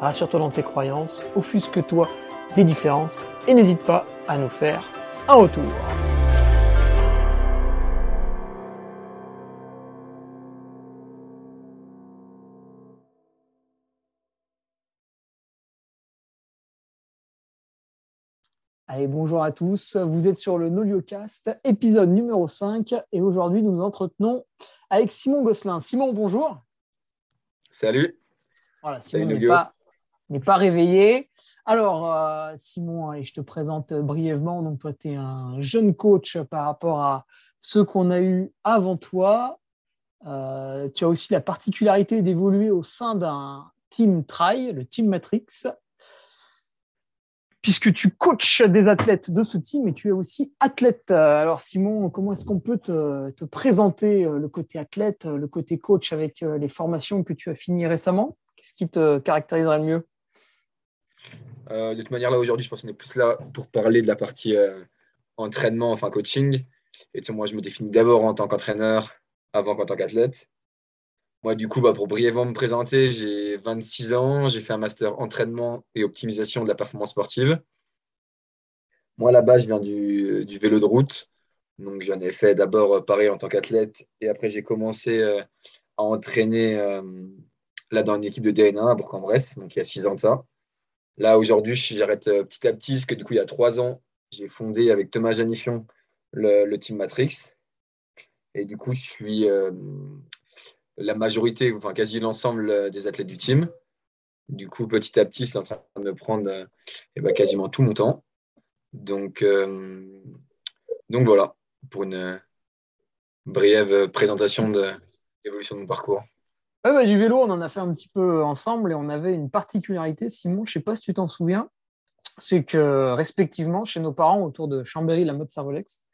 rassure-toi dans tes croyances, offusque-toi des différences et n'hésite pas à nous faire un retour. Allez, bonjour à tous. Vous êtes sur le NolioCast, épisode numéro 5. Et aujourd'hui, nous nous entretenons avec Simon Gosselin. Simon, bonjour. Salut. Voilà, Simon n'est pas, n'est pas réveillé. Alors, euh, Simon, je te présente brièvement. Donc, toi, tu es un jeune coach par rapport à ceux qu'on a eu avant toi. Euh, tu as aussi la particularité d'évoluer au sein d'un team Try, le Team Matrix, puisque tu coaches des athlètes de ce team et tu es aussi athlète. Alors, Simon, comment est-ce qu'on peut te, te, présenter le côté athlète, le côté coach avec les formations que tu as finies récemment? Qu'est-ce qui te caractériserait le mieux? Euh, de toute manière, là, aujourd'hui, je pense qu'on est plus là pour parler de la partie euh, entraînement, enfin coaching. Et tu moi, je me définis d'abord en tant qu'entraîneur avant qu'en tant qu'athlète. Moi, du coup, bah, pour brièvement me présenter, j'ai 26 ans, j'ai fait un master entraînement et optimisation de la performance sportive. Moi, là-bas, je viens du, vélo de route. Donc, j'en ai fait d'abord euh, pareil en tant qu'athlète. Et après, j'ai commencé à entraîner là dans une équipe de DNA à Bourg-en-Bresse, donc il y a six ans de ça. Là, aujourd'hui, j'arrête euh, petit à petit, parce que du coup, il y a trois ans, j'ai fondé avec Thomas Janichon le, Team Matrix. Et du coup, je suis euh, la majorité, enfin quasi l'ensemble euh, des athlètes du team. Du coup, petit à petit, c'est en train de me prendre eh ben, quasiment tout mon temps. Donc, donc voilà, pour une brève présentation de l'évolution de mon parcours. Bah, du vélo, on en a fait un petit peu ensemble et on avait une particularité, Simon, je ne sais pas si tu t'en souviens, c'est que respectivement, chez nos parents, autour de Chambéry, la mode Servolex,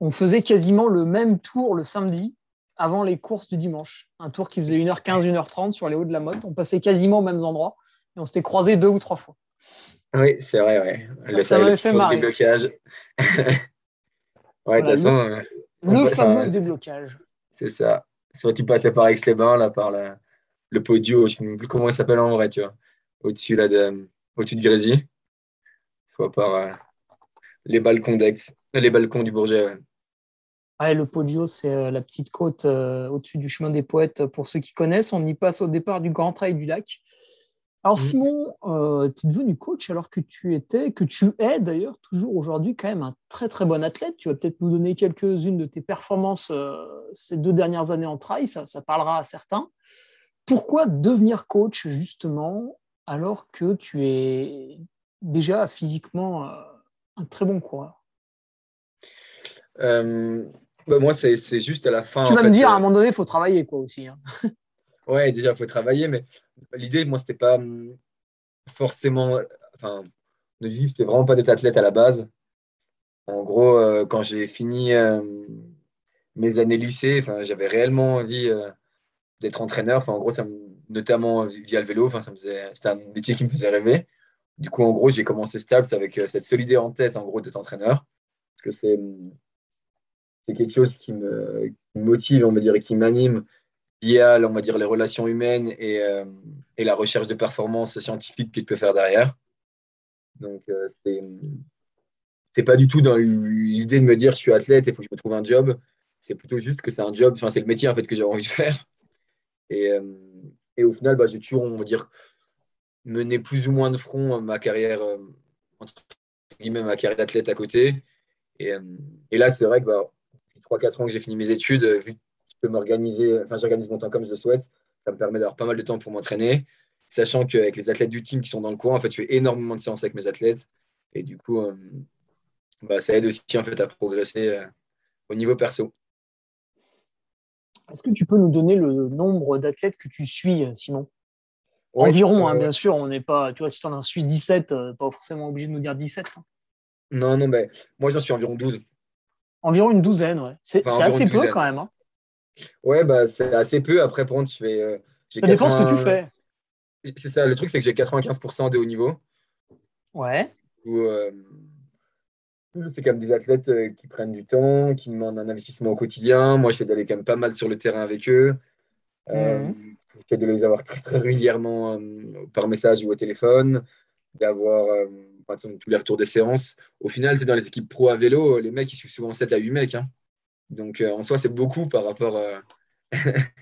on faisait quasiment le même tour le samedi avant les courses du dimanche. Un tour qui faisait 1h15, 1h30 sur les hauts de la mode. On passait quasiment aux mêmes endroits et on s'était croisés deux ou trois fois. Oui, c'est vrai, ouais. ça m'avait fait marrer. Déblocage. ouais, de toute façon. Euh, le, fameux déblocage. C'est ça soit tu passais par Aix-les-Bains, là, par le podio, je ne sais plus comment il s'appelle en vrai, tu vois, au-dessus là de, au-dessus de Grésy, soit par euh, les balcons euh, les balcons du Bourget. Ouais. le Podio, c'est euh, la petite côte au-dessus du chemin des poètes. Pour ceux qui connaissent, on y passe au départ du Grand Trail du Lac. Alors, mmh. Simon, euh, tu es devenu coach alors que tu étais, que tu es d'ailleurs toujours aujourd'hui quand même un très très bon athlète. Tu vas peut-être nous donner quelques-unes de tes performances euh, ces deux dernières années en trail, ça, ça parlera à certains. Pourquoi devenir coach justement alors que tu es déjà physiquement euh, un très bon coureur? Bah Moi, c'est juste à la fin. Tu vas me dire, à un moment donné, il faut travailler quoi aussi. Hein. Ouais, déjà, il faut travailler, mais l'idée, moi, c'était pas hum, forcément. Enfin, l'objectif, c'était vraiment pas d'être athlète à la base. En gros, euh, quand j'ai fini euh, mes années lycée, enfin, j'avais réellement envie euh, d'être entraîneur. En gros, ça notamment via le vélo, enfin, ça me faisait, c'était un métier qui me faisait rêver. Du coup, en gros, j'ai commencé stable avec cette solide idée en tête, en gros, d'être entraîneur. Parce que c'est, c'est quelque chose qui me, qui me motive, on va dire, et qui m'anime via, on va dire, les relations humaines et, euh, et, la recherche de performance scientifique qu'il peut faire derrière. Donc, euh, c'est pas du tout dans l'idée de me dire je suis athlète et il faut que je me trouve un job. C'est plutôt juste que c'est un job, enfin, c'est le métier en fait que j'ai envie de faire. Et, euh, au final, bah, j'ai toujours, on va dire, mené plus ou moins de front ma carrière, entre ma carrière d'athlète à côté. Et, et là, c'est vrai que bah, 3-4 ans que j'ai fini mes études, vu peux m'organiser, enfin j'organise mon temps comme je le souhaite. Ça me permet d'avoir pas mal de temps pour m'entraîner, sachant qu'avec les athlètes du team qui sont dans le coin, en fait, je fais énormément de séances avec mes athlètes. Et du coup, euh, bah, ça aide aussi en fait, à progresser euh, au niveau perso. Est-ce que tu peux nous donner le nombre d'athlètes que tu suis, Simon? Environ, hein, bien sûr, on n'est pas, tu vois, si tu en as su 17, pas forcément obligé de nous dire 17. Hein. Non, non, mais moi j'en suis environ 12. Environ une douzaine, ouais. C'est assez peu quand même. Hein. Ouais, bah, c'est assez peu. Après, pour contre, je fais. Euh, ça dépend ce que tu fais. C'est ça, le truc, c'est que j'ai 95% de haut niveau. Ouais. Euh, c'est comme des athlètes euh, qui prennent du temps, qui demandent un investissement au quotidien. Moi, je fais d'aller quand même pas mal sur le terrain avec eux. Euh, mmh. J'essaie de les avoir très, très régulièrement par message ou au téléphone, d'avoir tous les retours des séances. Au final, c'est dans les équipes pro à vélo, les mecs, ils suivent souvent 7 à 8 mecs. Hein. Donc, euh, en soi, c'est beaucoup par rapport. à...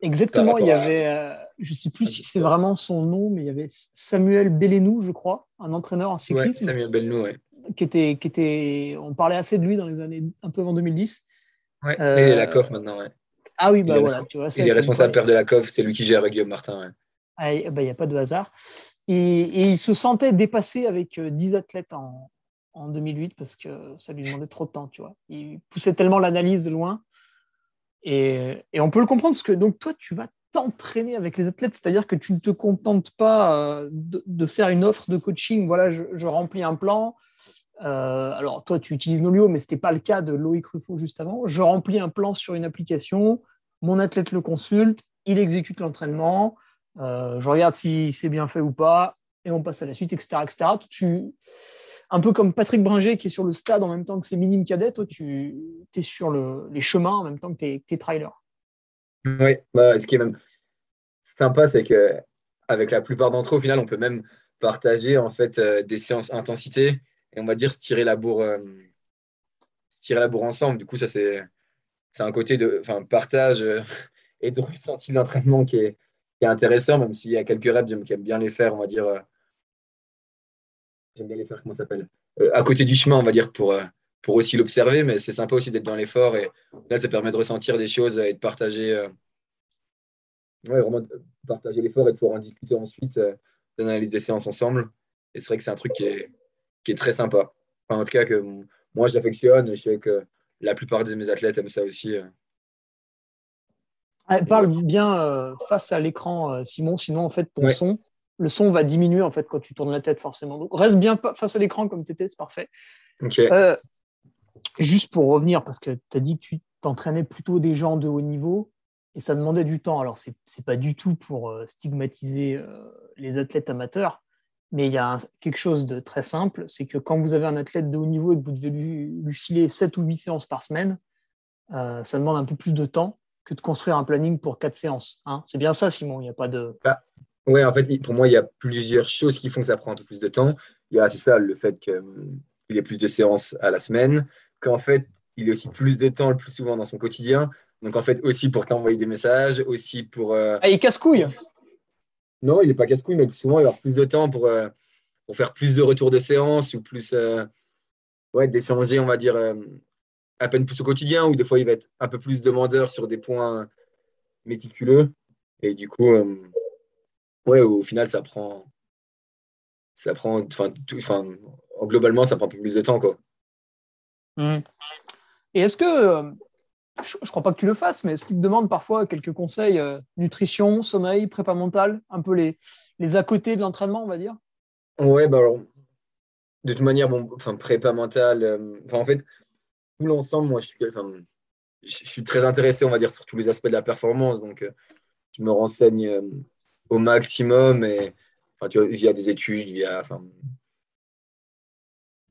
Exactement, il y avait, euh, je ne sais plus si c'est vraiment son nom, mais il y avait Samuel Bellenou, je crois, un entraîneur en cyclisme. Ouais, Samuel Bellenou, ouais. Qui était, qui était, on parlait assez de lui dans les années un peu avant 2010. Ouais, il est la COF maintenant, ouais. Ah oui, bah voilà, tu vois. Il est responsable père de la COF, c'est lui qui gère Guillaume Martin, ouais. Ah, bah, il n'y a pas de hasard. Et, il se sentait dépassé avec 10 euh, athlètes en, en 2008 parce que ça lui demandait trop de temps, tu vois. Il poussait tellement l'analyse loin. Et, on peut le comprendre parce que donc toi, tu vas t'entraîner avec les athlètes, c'est-à-dire que tu ne te contentes pas euh, de, faire une offre de coaching. Voilà, je, remplis un plan. Euh, alors toi, tu utilises Nolio, mais ce n'était pas le cas de Loïc Ruffo juste avant. Je remplis un plan sur une application, mon athlète le consulte, il exécute l'entraînement, euh, je regarde si c'est bien fait ou pas, et on passe à la suite, etc. etc. Tu, un peu comme Patrick Bringer qui est sur le stade en même temps que ses minimes cadets, toi, tu es sur les chemins en même temps que tes, tes trailers. Oui, bah, ce qui est même sympa, c'est que avec la plupart d'entre eux, au final, on peut même partager en fait euh, des séances intensité et on va dire se tirer la bourre, euh, tirer la bourre ensemble. Du coup, ça c'est c'est un côté de partage euh, et de ressenti d'entraînement qui est, qui est intéressant, même s'il y a quelques reps, j'aime bien les faire, on va dire j'aime bien les faire, comment ça s'appelle euh, À côté du chemin, on va dire, pour, euh, pour aussi l'observer, mais c'est sympa aussi d'être dans l'effort et là, ça permet de ressentir des choses et de partager, euh, ouais, vraiment de partager l'effort et de pouvoir en discuter ensuite, d'analyse des séances ensemble. Et c'est vrai que c'est un truc qui est, qui est très sympa. en tout cas, que moi, j'affectionne et je sais que la plupart de mes athlètes aiment ça aussi. parle bien face à l'écran, Simon, sinon, en fait, ton son, le son va diminuer en fait quand tu tournes la tête forcément. Donc reste bien face à l'écran comme tu étais, c'est parfait. Euh, juste pour revenir, parce que tu as dit que tu t'entraînais plutôt des gens de haut niveau et ça demandait du temps. Alors c'est n'est pas du tout pour euh, stigmatiser euh, les athlètes amateurs, mais il y a quelque chose de très simple, c'est que quand vous avez un athlète de haut niveau et que vous devez lui, filer 7 ou 8 séances par semaine, ça demande un peu plus de temps que de construire un planning pour 4 séances. Hein. c'est bien ça, Simon, il n'y a pas de... Bah, oui, en fait, pour moi, il y a plusieurs choses qui font que ça prend un peu plus de temps. Il y a, c'est ça, le fait qu'il y ait plus de séances à la semaine, qu'en fait, il ait aussi plus de temps le plus souvent dans son quotidien. Donc, en fait, aussi pour t'envoyer des messages, aussi pour. Euh, ah, il casse-couille Non, il n'est pas casse-couille, mais souvent, il va avoir plus de temps pour, euh, pour faire plus de retours de séance ou plus. Euh, ouais, d'échanger, on va dire, à peine plus au quotidien, ou des fois, il va être un peu plus demandeur sur des points méticuleux. Et du coup ouais, au final, ça prend. Ça prend. Enfin, globalement, ça prend un peu plus de temps, quoi. Mmh. Et est-ce que. Euh, je ne crois pas que tu le fasses, mais est-ce qu'il te demande parfois quelques conseils euh, nutrition, sommeil, prépa mentale, un peu les, les à côté de l'entraînement, on va dire? Ouais, bah alors, de toute manière, bon, enfin, prépa mentale, euh, en fait, tout l'ensemble, moi, je suis, enfin, je suis très intéressé, on va dire, sur tous les aspects de la performance. Donc, je me renseigne au maximum. Et, enfin, tu vois, via des études, via. Enfin,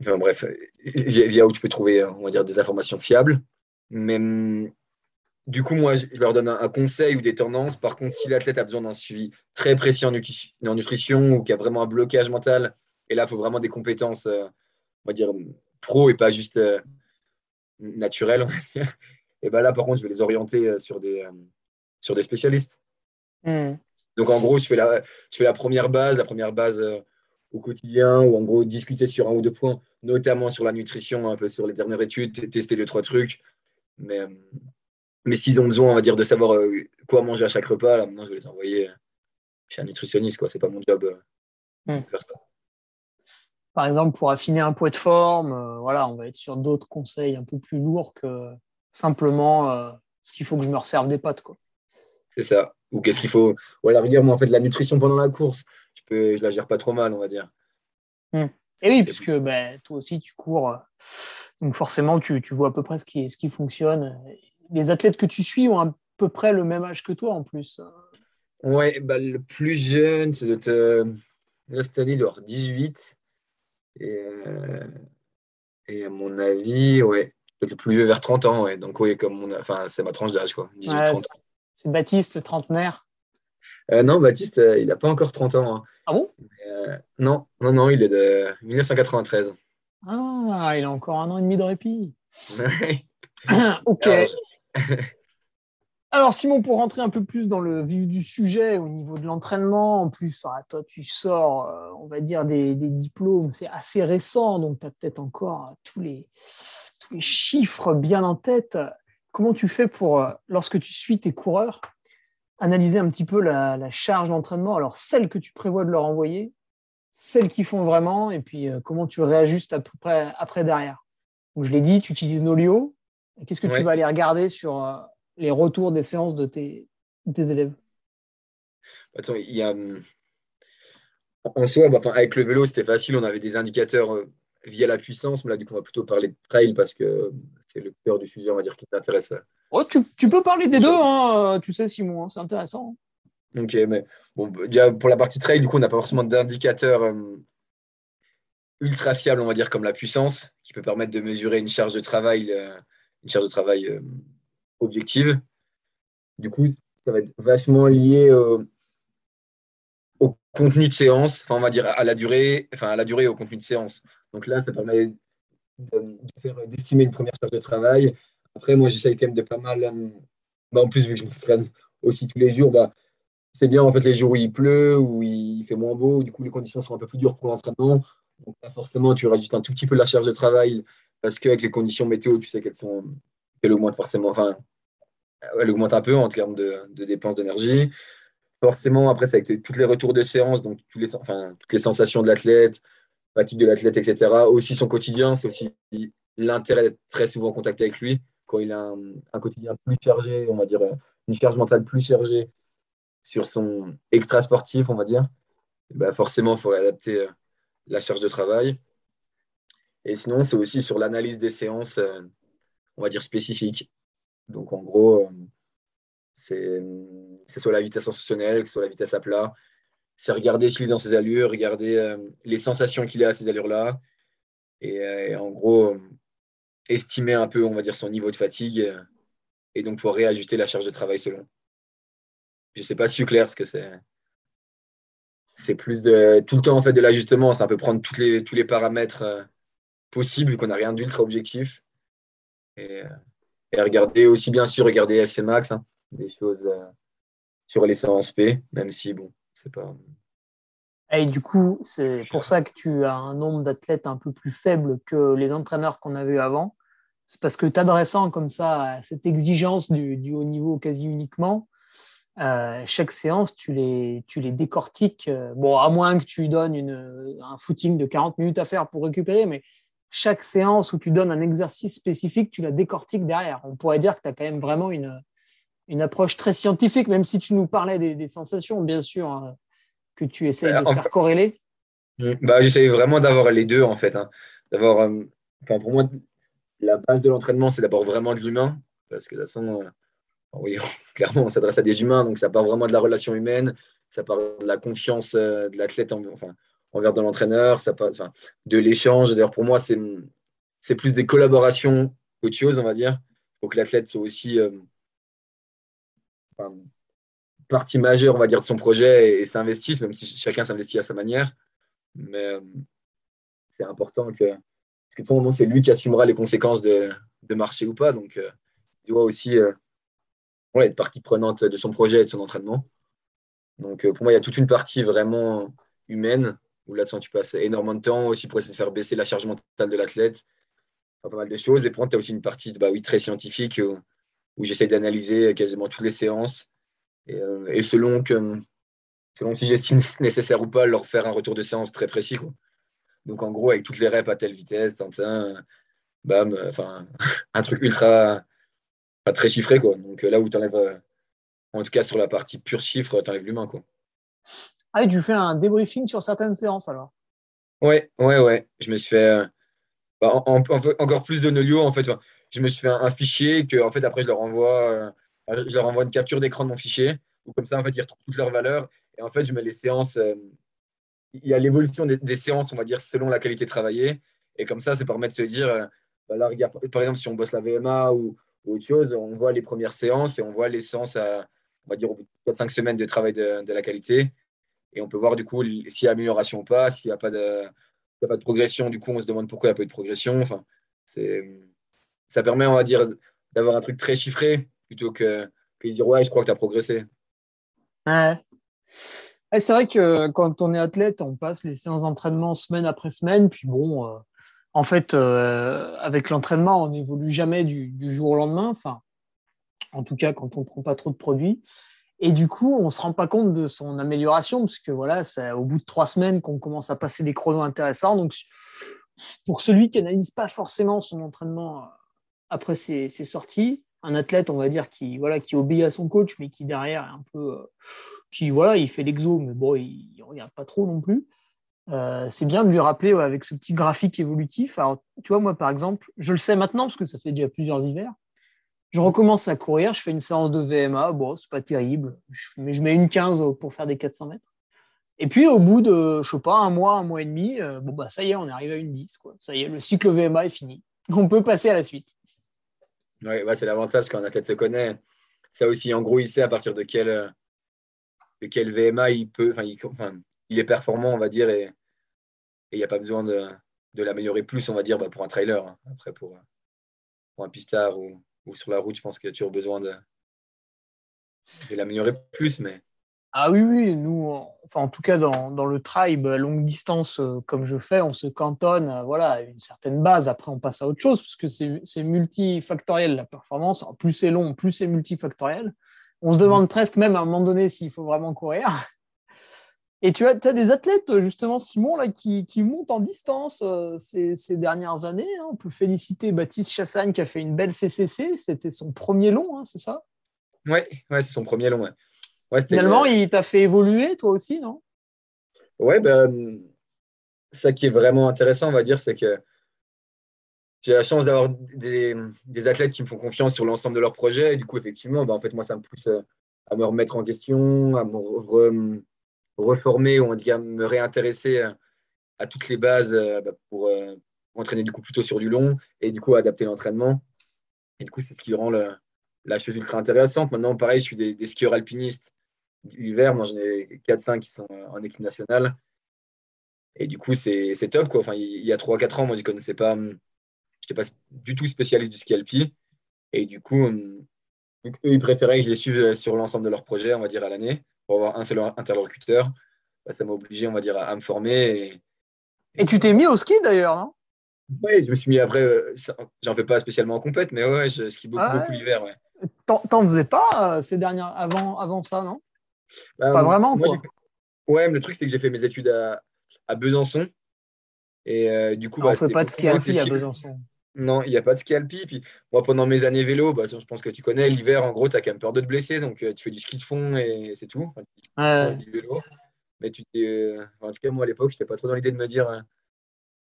enfin bref, via, où tu peux trouver, on va dire, des informations fiables. Mais du coup, moi, je leur donne un, conseil ou des tendances. Par contre, si l'athlète a besoin d'un suivi très précis en, nutrition ou qu'il a vraiment un blocage mental, et là, il faut vraiment des compétences, euh, on va dire, pro et pas juste euh, naturelles. Et ben là, par contre, je vais les orienter euh, sur des, sur des spécialistes. Mmh. Donc, en gros, je fais la, je fais la première base, la première base euh, au quotidien, ou en gros, discuter sur un ou deux points, notamment sur la nutrition, un peu sur les dernières études, tester deux, trois trucs. Mais, euh, mais s'ils ont besoin, on va dire, de savoir euh, quoi manger à chaque repas, là, maintenant, je vais les envoyer chez un nutritionniste. Ce n'est pas mon job hmm. de faire ça. Par exemple, pour affiner un poids de forme, voilà, on va être sur d'autres conseils un peu plus lourds que simplement ce qu'il faut que je me resserve des pâtes. Quoi. C'est ça. Ou qu'est-ce qu'il faut? Ou à la rigueur, moi, en fait, la nutrition pendant la course, je, peux, je la gère pas trop mal, on va dire. Hmm. Et oui, puisque ben, toi aussi, tu cours. Donc forcément, tu, tu, vois à peu près ce qui, ce qui fonctionne. Les athlètes que tu suis ont à peu près le même âge que toi en plus. Ouais, bah, le plus jeune, c'est de te. Là, cette année, il doit avoir 18. Et, euh, et à mon avis, ouais, le plus vieux vers 30 ans. Ouais. Donc, oui, comme mon... enfin, c'est ma tranche d'âge, quoi. 18, 30 ans. C'est Baptiste, le trentenaire euh, Non, Baptiste, euh, il n'a pas encore 30 ans. Hein. Ah bon? Euh, Non, non, non, il est de 1993. Ah, il a encore un an et demi de répit. ok. Alors, Simon, pour rentrer un peu plus dans le vif du sujet au niveau de l'entraînement, en plus, ah, toi, tu sors, on va dire, des, des diplômes, c'est assez récent, donc tu as peut-être encore tous les, tous les chiffres bien en tête comment tu fais pour, euh, lorsque tu suis tes coureurs, analyser un petit peu la, charge d'entraînement Alors, celle que tu prévois de leur envoyer, celles qui font vraiment, et puis euh, comment tu réajustes à peu près après derrière. Donc, je l'ai dit, tu utilises Nolio. Qu'est-ce que tu vas aller regarder sur euh, les retours des séances de tes, élèves? Attends, il y a. Hum, en soi, bah, avec le vélo, c'était facile. On avait des indicateurs via la puissance, mais là, du coup, on va plutôt parler de trail parce que c'est le cœur du sujet, on va dire, qui t'intéresse. Oh, tu, tu, peux parler des deux, hein, tu sais, Simon, hein, c'est intéressant. Ok, mais bon, déjà, pour la partie trail, du coup, on n'a pas forcément d'indicateurs euh, ultra fiables, on va dire, comme la puissance, qui peut permettre de mesurer une charge de travail, euh, une charge de travail euh, objective. Du coup, ça va être vachement lié au contenu de séance, enfin, on va dire à la durée, enfin, à la durée et au contenu de séance. Donc là, ça permet d'estimer une première charge de travail. Après, moi, j'essaye quand même de pas mal. Euh, bah, en plus, vu que je m'entraîne aussi tous les jours, bah, c'est bien en fait les jours où il pleut, où il fait moins beau, du coup les conditions sont un peu plus dures pour l'entraînement. Donc forcément, tu rajoutes un tout petit peu la charge de travail parce qu'avec les conditions météo, tu sais qu'elles sont, qu'elles augmentent forcément, enfin, elle augmente un peu en termes de, de dépenses d'énergie. Forcément, après, c'est avec toutes les retours de séance, donc tous les, enfin, toutes les sensations de l'athlète, fatigue de l'athlète, etc. Aussi son quotidien, c'est aussi l'intérêt d'être très souvent en contact avec lui. Quand il a un, quotidien plus chargé, on va dire une charge mentale plus chargée sur son extra sportif, on va dire, bah forcément, il faut adapter euh, la charge de travail. Et sinon, c'est aussi sur l'analyse des séances, euh, on va dire spécifiques. Donc, en gros, euh, c'est soit la vitesse sensationnelle, soit la vitesse à plat, c'est regarder s'il est dans ses allures, regarder euh, les sensations qu'il a à ces allures-là. Et, euh, en gros, euh, estimer un peu, on va dire, son niveau de fatigue et donc pouvoir réajuster la charge de travail selon. Je ne sais pas si c'est clair ce que c'est. C'est plus de tout le temps en fait de l'ajustement. Ça peut prendre toutes les, tous les paramètres possibles vu qu'on n'a rien d'ultra objectif. Et, regarder aussi bien sûr regarder FC Max, hein, des choses sur les séances P, même si bon, c'est du coup, c'est pour ça que tu as un nombre d'athlètes un peu plus faible que les entraîneurs qu'on avait avant. C'est parce que t'adressant comme ça à cette exigence du, haut niveau quasi uniquement, euh, chaque séance, tu les, tu les décortiques. Euh, bon, à moins que tu donnes une, un footing de 40 minutes à faire pour récupérer, mais chaque séance où tu donnes un exercice spécifique, tu la décortiques derrière. On pourrait dire que tu as quand même vraiment une, une approche très scientifique, même si tu nous parlais des, sensations, bien sûr, hein, que tu essayes de faire corréler. Hmm, bah, J'essaie vraiment d'avoir les deux, en fait. Hein. D'avoir, euh, pour moi, la base de l'entraînement, c'est d'abord vraiment de l'humain, parce que de toute façon, euh, oui, clairement, on s'adresse à des humains, donc ça part vraiment de la relation humaine, ça part de la confiance euh, de l'athlète enfin, envers de l'entraîneur, ça part enfin, de l'échange. D'ailleurs, pour moi, c'est plus des collaborations qu'autre chose, on va dire. Il faut que l'athlète soit aussi partie majeure, on va dire, de son projet et, s'investisse, même si chacun s'investit à sa manière. Mais euh, c'est important que, parce que de moment, c'est lui qui assumera les conséquences de, de marcher ou pas. Donc, euh, il doit aussi euh, être partie prenante de son projet et de son entraînement. Donc, pour moi, il y a toute une partie vraiment humaine où là-dessus, tu passes énormément de temps aussi pour essayer de faire baisser la charge mentale de l'athlète. Pas mal de choses. Et pour tu as aussi une partie bah, oui, très scientifique j'essaie d'analyser quasiment toutes les séances. Et, euh, selon, que, selon si j'estime nécessaire ou pas, leur faire un retour de séance très précis. Donc en gros, avec toutes les reps à telle vitesse, tintin, bam, enfin, un truc ultra pas très chiffré. Quoi. Donc là où tu enlèves En tout cas, sur la partie pure chiffre, tu enlèves l'humain. Quoi. Ah, et tu fais un débriefing sur certaines séances alors? Ouais, ouais, ouais. Je me suis fait euh, bah, encore plus de Nolio. En fait, je me suis fait un, fichier que, en fait, après, je leur envoie, euh, je leur envoie une capture d'écran de mon fichier. Ou comme ça, en fait, ils retrouvent toutes leurs valeurs. Et en fait, je mets les séances. Euh, il y a l'évolution des, séances, on va dire, selon la qualité travaillée. Et comme ça, ça permet de se dire, bah, là, regarde, par exemple, si on bosse la VMA ou, autre chose, on voit les premières séances et on voit les séances à, on va dire, au bout de 4-5 semaines de travail de, la qualité. Et on peut voir du coup s'il y a amélioration ou pas, s'il n'y a, pas de, a pas de progression, du coup on se demande pourquoi il n'y a pas eu de progression. Enfin, ça permet, on va dire, d'avoir un truc très chiffré plutôt que, de dire ouais, je crois que tu as progressé. Ouais. c'est vrai que quand on est athlète, on passe les séances d'entraînement semaine après semaine, puis bon, euh, en fait, euh, avec l'entraînement, on n'évolue jamais du, jour au lendemain. Enfin, en tout cas, quand on ne prend pas trop de produits. Et du coup, on ne se rend pas compte de son amélioration, parce que voilà, c'est au bout de trois semaines qu'on commence à passer des chronos intéressants. Donc, pour celui qui n'analyse pas forcément son entraînement euh, après ses, sorties, un athlète, on va dire, qui, voilà, qui obéit à son coach, mais qui derrière est un peu. Euh, qui, voilà, il fait l'exo, mais bon, il ne regarde pas trop non plus. Euh, c'est bien de lui rappeler avec ce petit graphique évolutif. Alors, tu vois, moi, par exemple, je le sais maintenant, parce que ça fait déjà plusieurs hivers. Je recommence à courir, je fais une séance de VMA, bon, c'est pas terrible, mais je mets une 15 pour faire des 400 mètres. Et puis au bout de, je sais pas, un mois, un mois et demi, euh, bon bah ça y est, on est arrivé à une 10. Quoi. Ça y est, le cycle VMA est fini. On peut passer à la suite. Oui, c'est l'avantage quand un athlète se connaît. Ça aussi, en gros, il sait à partir de quel, euh, de quel VMA il peut, il, est performant, on va dire, et il n'y a pas besoin de, de l'améliorer plus, on va dire, bah, pour un trailer. Hein. Après, pour, pour un pistard ou, ou sur la route, je pense que tu as besoin de, l'améliorer plus. Mais... Ah oui, oui, nous, enfin, en tout cas, dans, dans le tribe, longue distance, euh, comme je fais, on se cantonne voilà, à une certaine base. Après, on passe à autre chose, parce que c'est multifactoriel la performance. plus c'est long, plus c'est multifactoriel. On se demande presque même à un moment donné s'il faut vraiment courir. Et tu as, as, des athlètes, justement, Simon, là, qui, qui montent en distance euh, ces, ces, dernières années. Hein. On peut féliciter Baptiste Chassagne qui a fait une belle CCC. C'était son premier long, hein, c'est ça? Oui, ouais, c'est son premier long. Ouais. Finalement, il t'a fait évoluer, toi aussi, non? Oui, ben, ça qui est vraiment intéressant, on va dire, c'est que j'ai la chance d'avoir des, des, athlètes qui me font confiance sur l'ensemble de leur projet. Et du coup, effectivement, ben, en fait, moi, ça me pousse à me remettre en question, à me reformer ou en tout me réintéresser à, toutes les bases euh, bah, pour, euh, pour, entraîner du coup plutôt sur du long et du coup adapter l'entraînement. Et du coup, c'est ce qui rend la chose ultra intéressante. Maintenant, pareil, je suis des, skieurs alpinistes l'hiver. Moi, j'en ai 4-5 qui sont en équipe nationale. Et du coup, c'est top. Quoi. Enfin, il y a 3-4 ans, moi, je ne connaissais pas, je n'étais pas du tout spécialiste du ski alpi. Et du coup, eux, ils préféraient que je les suive sur l'ensemble de leur projet, on va dire, à l'année pour avoir un seul interlocuteur, bah, ça m'a obligé, on va dire, à, me former. Et, tu t'es mis au ski d'ailleurs, non Oui, je me suis mis après, euh, j'en fais pas spécialement en compète, mais ouais, je skie beaucoup, ah beaucoup l'hiver. Ouais. T'en faisais pas euh, ces dernières, avant, avant ça, non? Bah, Pas vraiment moi, quoi. Ouais, mais le truc, c'est que j'ai fait mes études à, à Besançon. Et euh, du coup, bah, on fait pas de ski alpi à Besançon. Non, il n'y a pas de ski alpi. Puis moi, pendant mes années vélo, bah, je pense que tu connais, l'hiver, en gros, tu as quand même peur de te blesser. Donc, euh, tu fais du ski de fond et c'est tout. du vélo. Mais tu euh, en tout cas, moi, à l'époque, je n'étais pas trop dans l'idée de me dire euh,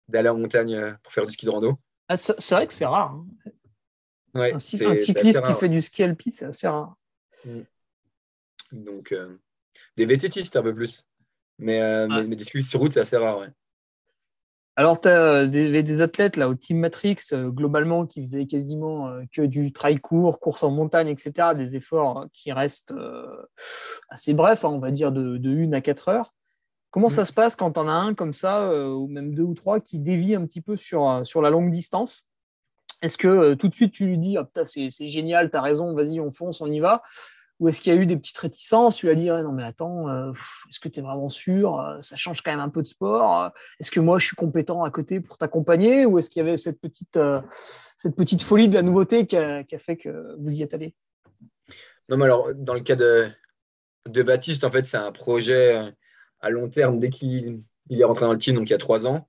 d'aller en montagne pour faire du ski de rando. Ah, c'est vrai que c'est rare. Hein. un, cycliste qui fait du ski alpi, c'est assez rare. Mm. Donc, des VTTistes un peu plus. Mais, mais, des cyclistes sur route, c'est assez rare. Ouais. Alors, tu as des, des, athlètes là, au Team Matrix, euh, globalement, qui faisaient quasiment euh, que du trail court, course en montagne, etc. Des efforts qui restent euh, assez brefs, hein, on va dire de, de 1 à 4 heures. Comment mm. ça se passe quand on a un comme ça, ou même deux ou trois, qui dévient un petit peu sur, sur la longue distance? Est-ce que tout de suite tu lui dis ah, c'est génial, tu as raison, vas-y, on fonce, on y va? Ou est-ce qu'il y a eu des petites réticences Tu lui as dit non mais attends, euh, est-ce que tu es vraiment sûr euh, Ça change quand même un peu de sport. Est-ce que moi je suis compétent à côté pour t'accompagner Ou est-ce qu'il y avait cette petite, euh, cette petite folie de la nouveauté qui a, fait que vous y êtes allé Non mais alors dans le cas de, de Baptiste, en fait c'est un projet à long terme dès qu'il est rentré dans le team, donc il y a trois ans.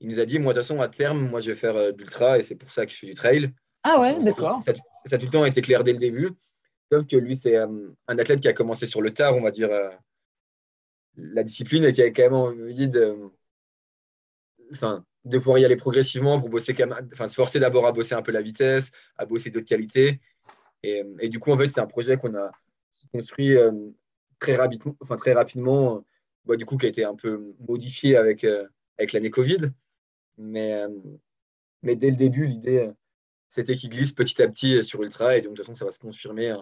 Il nous a dit, moi de toute façon à terme, moi je vais faire d'ultra et c'est pour ça que je fais du trail. Ah ouais, d'accord. Ça, ça, a tout le temps été clair dès le début. Sauf que lui, c'est un athlète qui a commencé sur le tard, on va dire, la discipline et qui a quand même envie de, de pouvoir y aller progressivement pour bosser, enfin, se forcer d'abord à bosser un peu la vitesse, à bosser d'autres qualités. Et, du coup, en fait, c'est un projet qu'on a construit très, rapidement, très rapidement, bah, du coup, qui a été un peu modifié avec, avec l'année Covid. Mais, mais dès le début, l'idée, c'était qu'il glisse petit à petit sur Ultra. Et donc, de toute façon, ça va se confirmer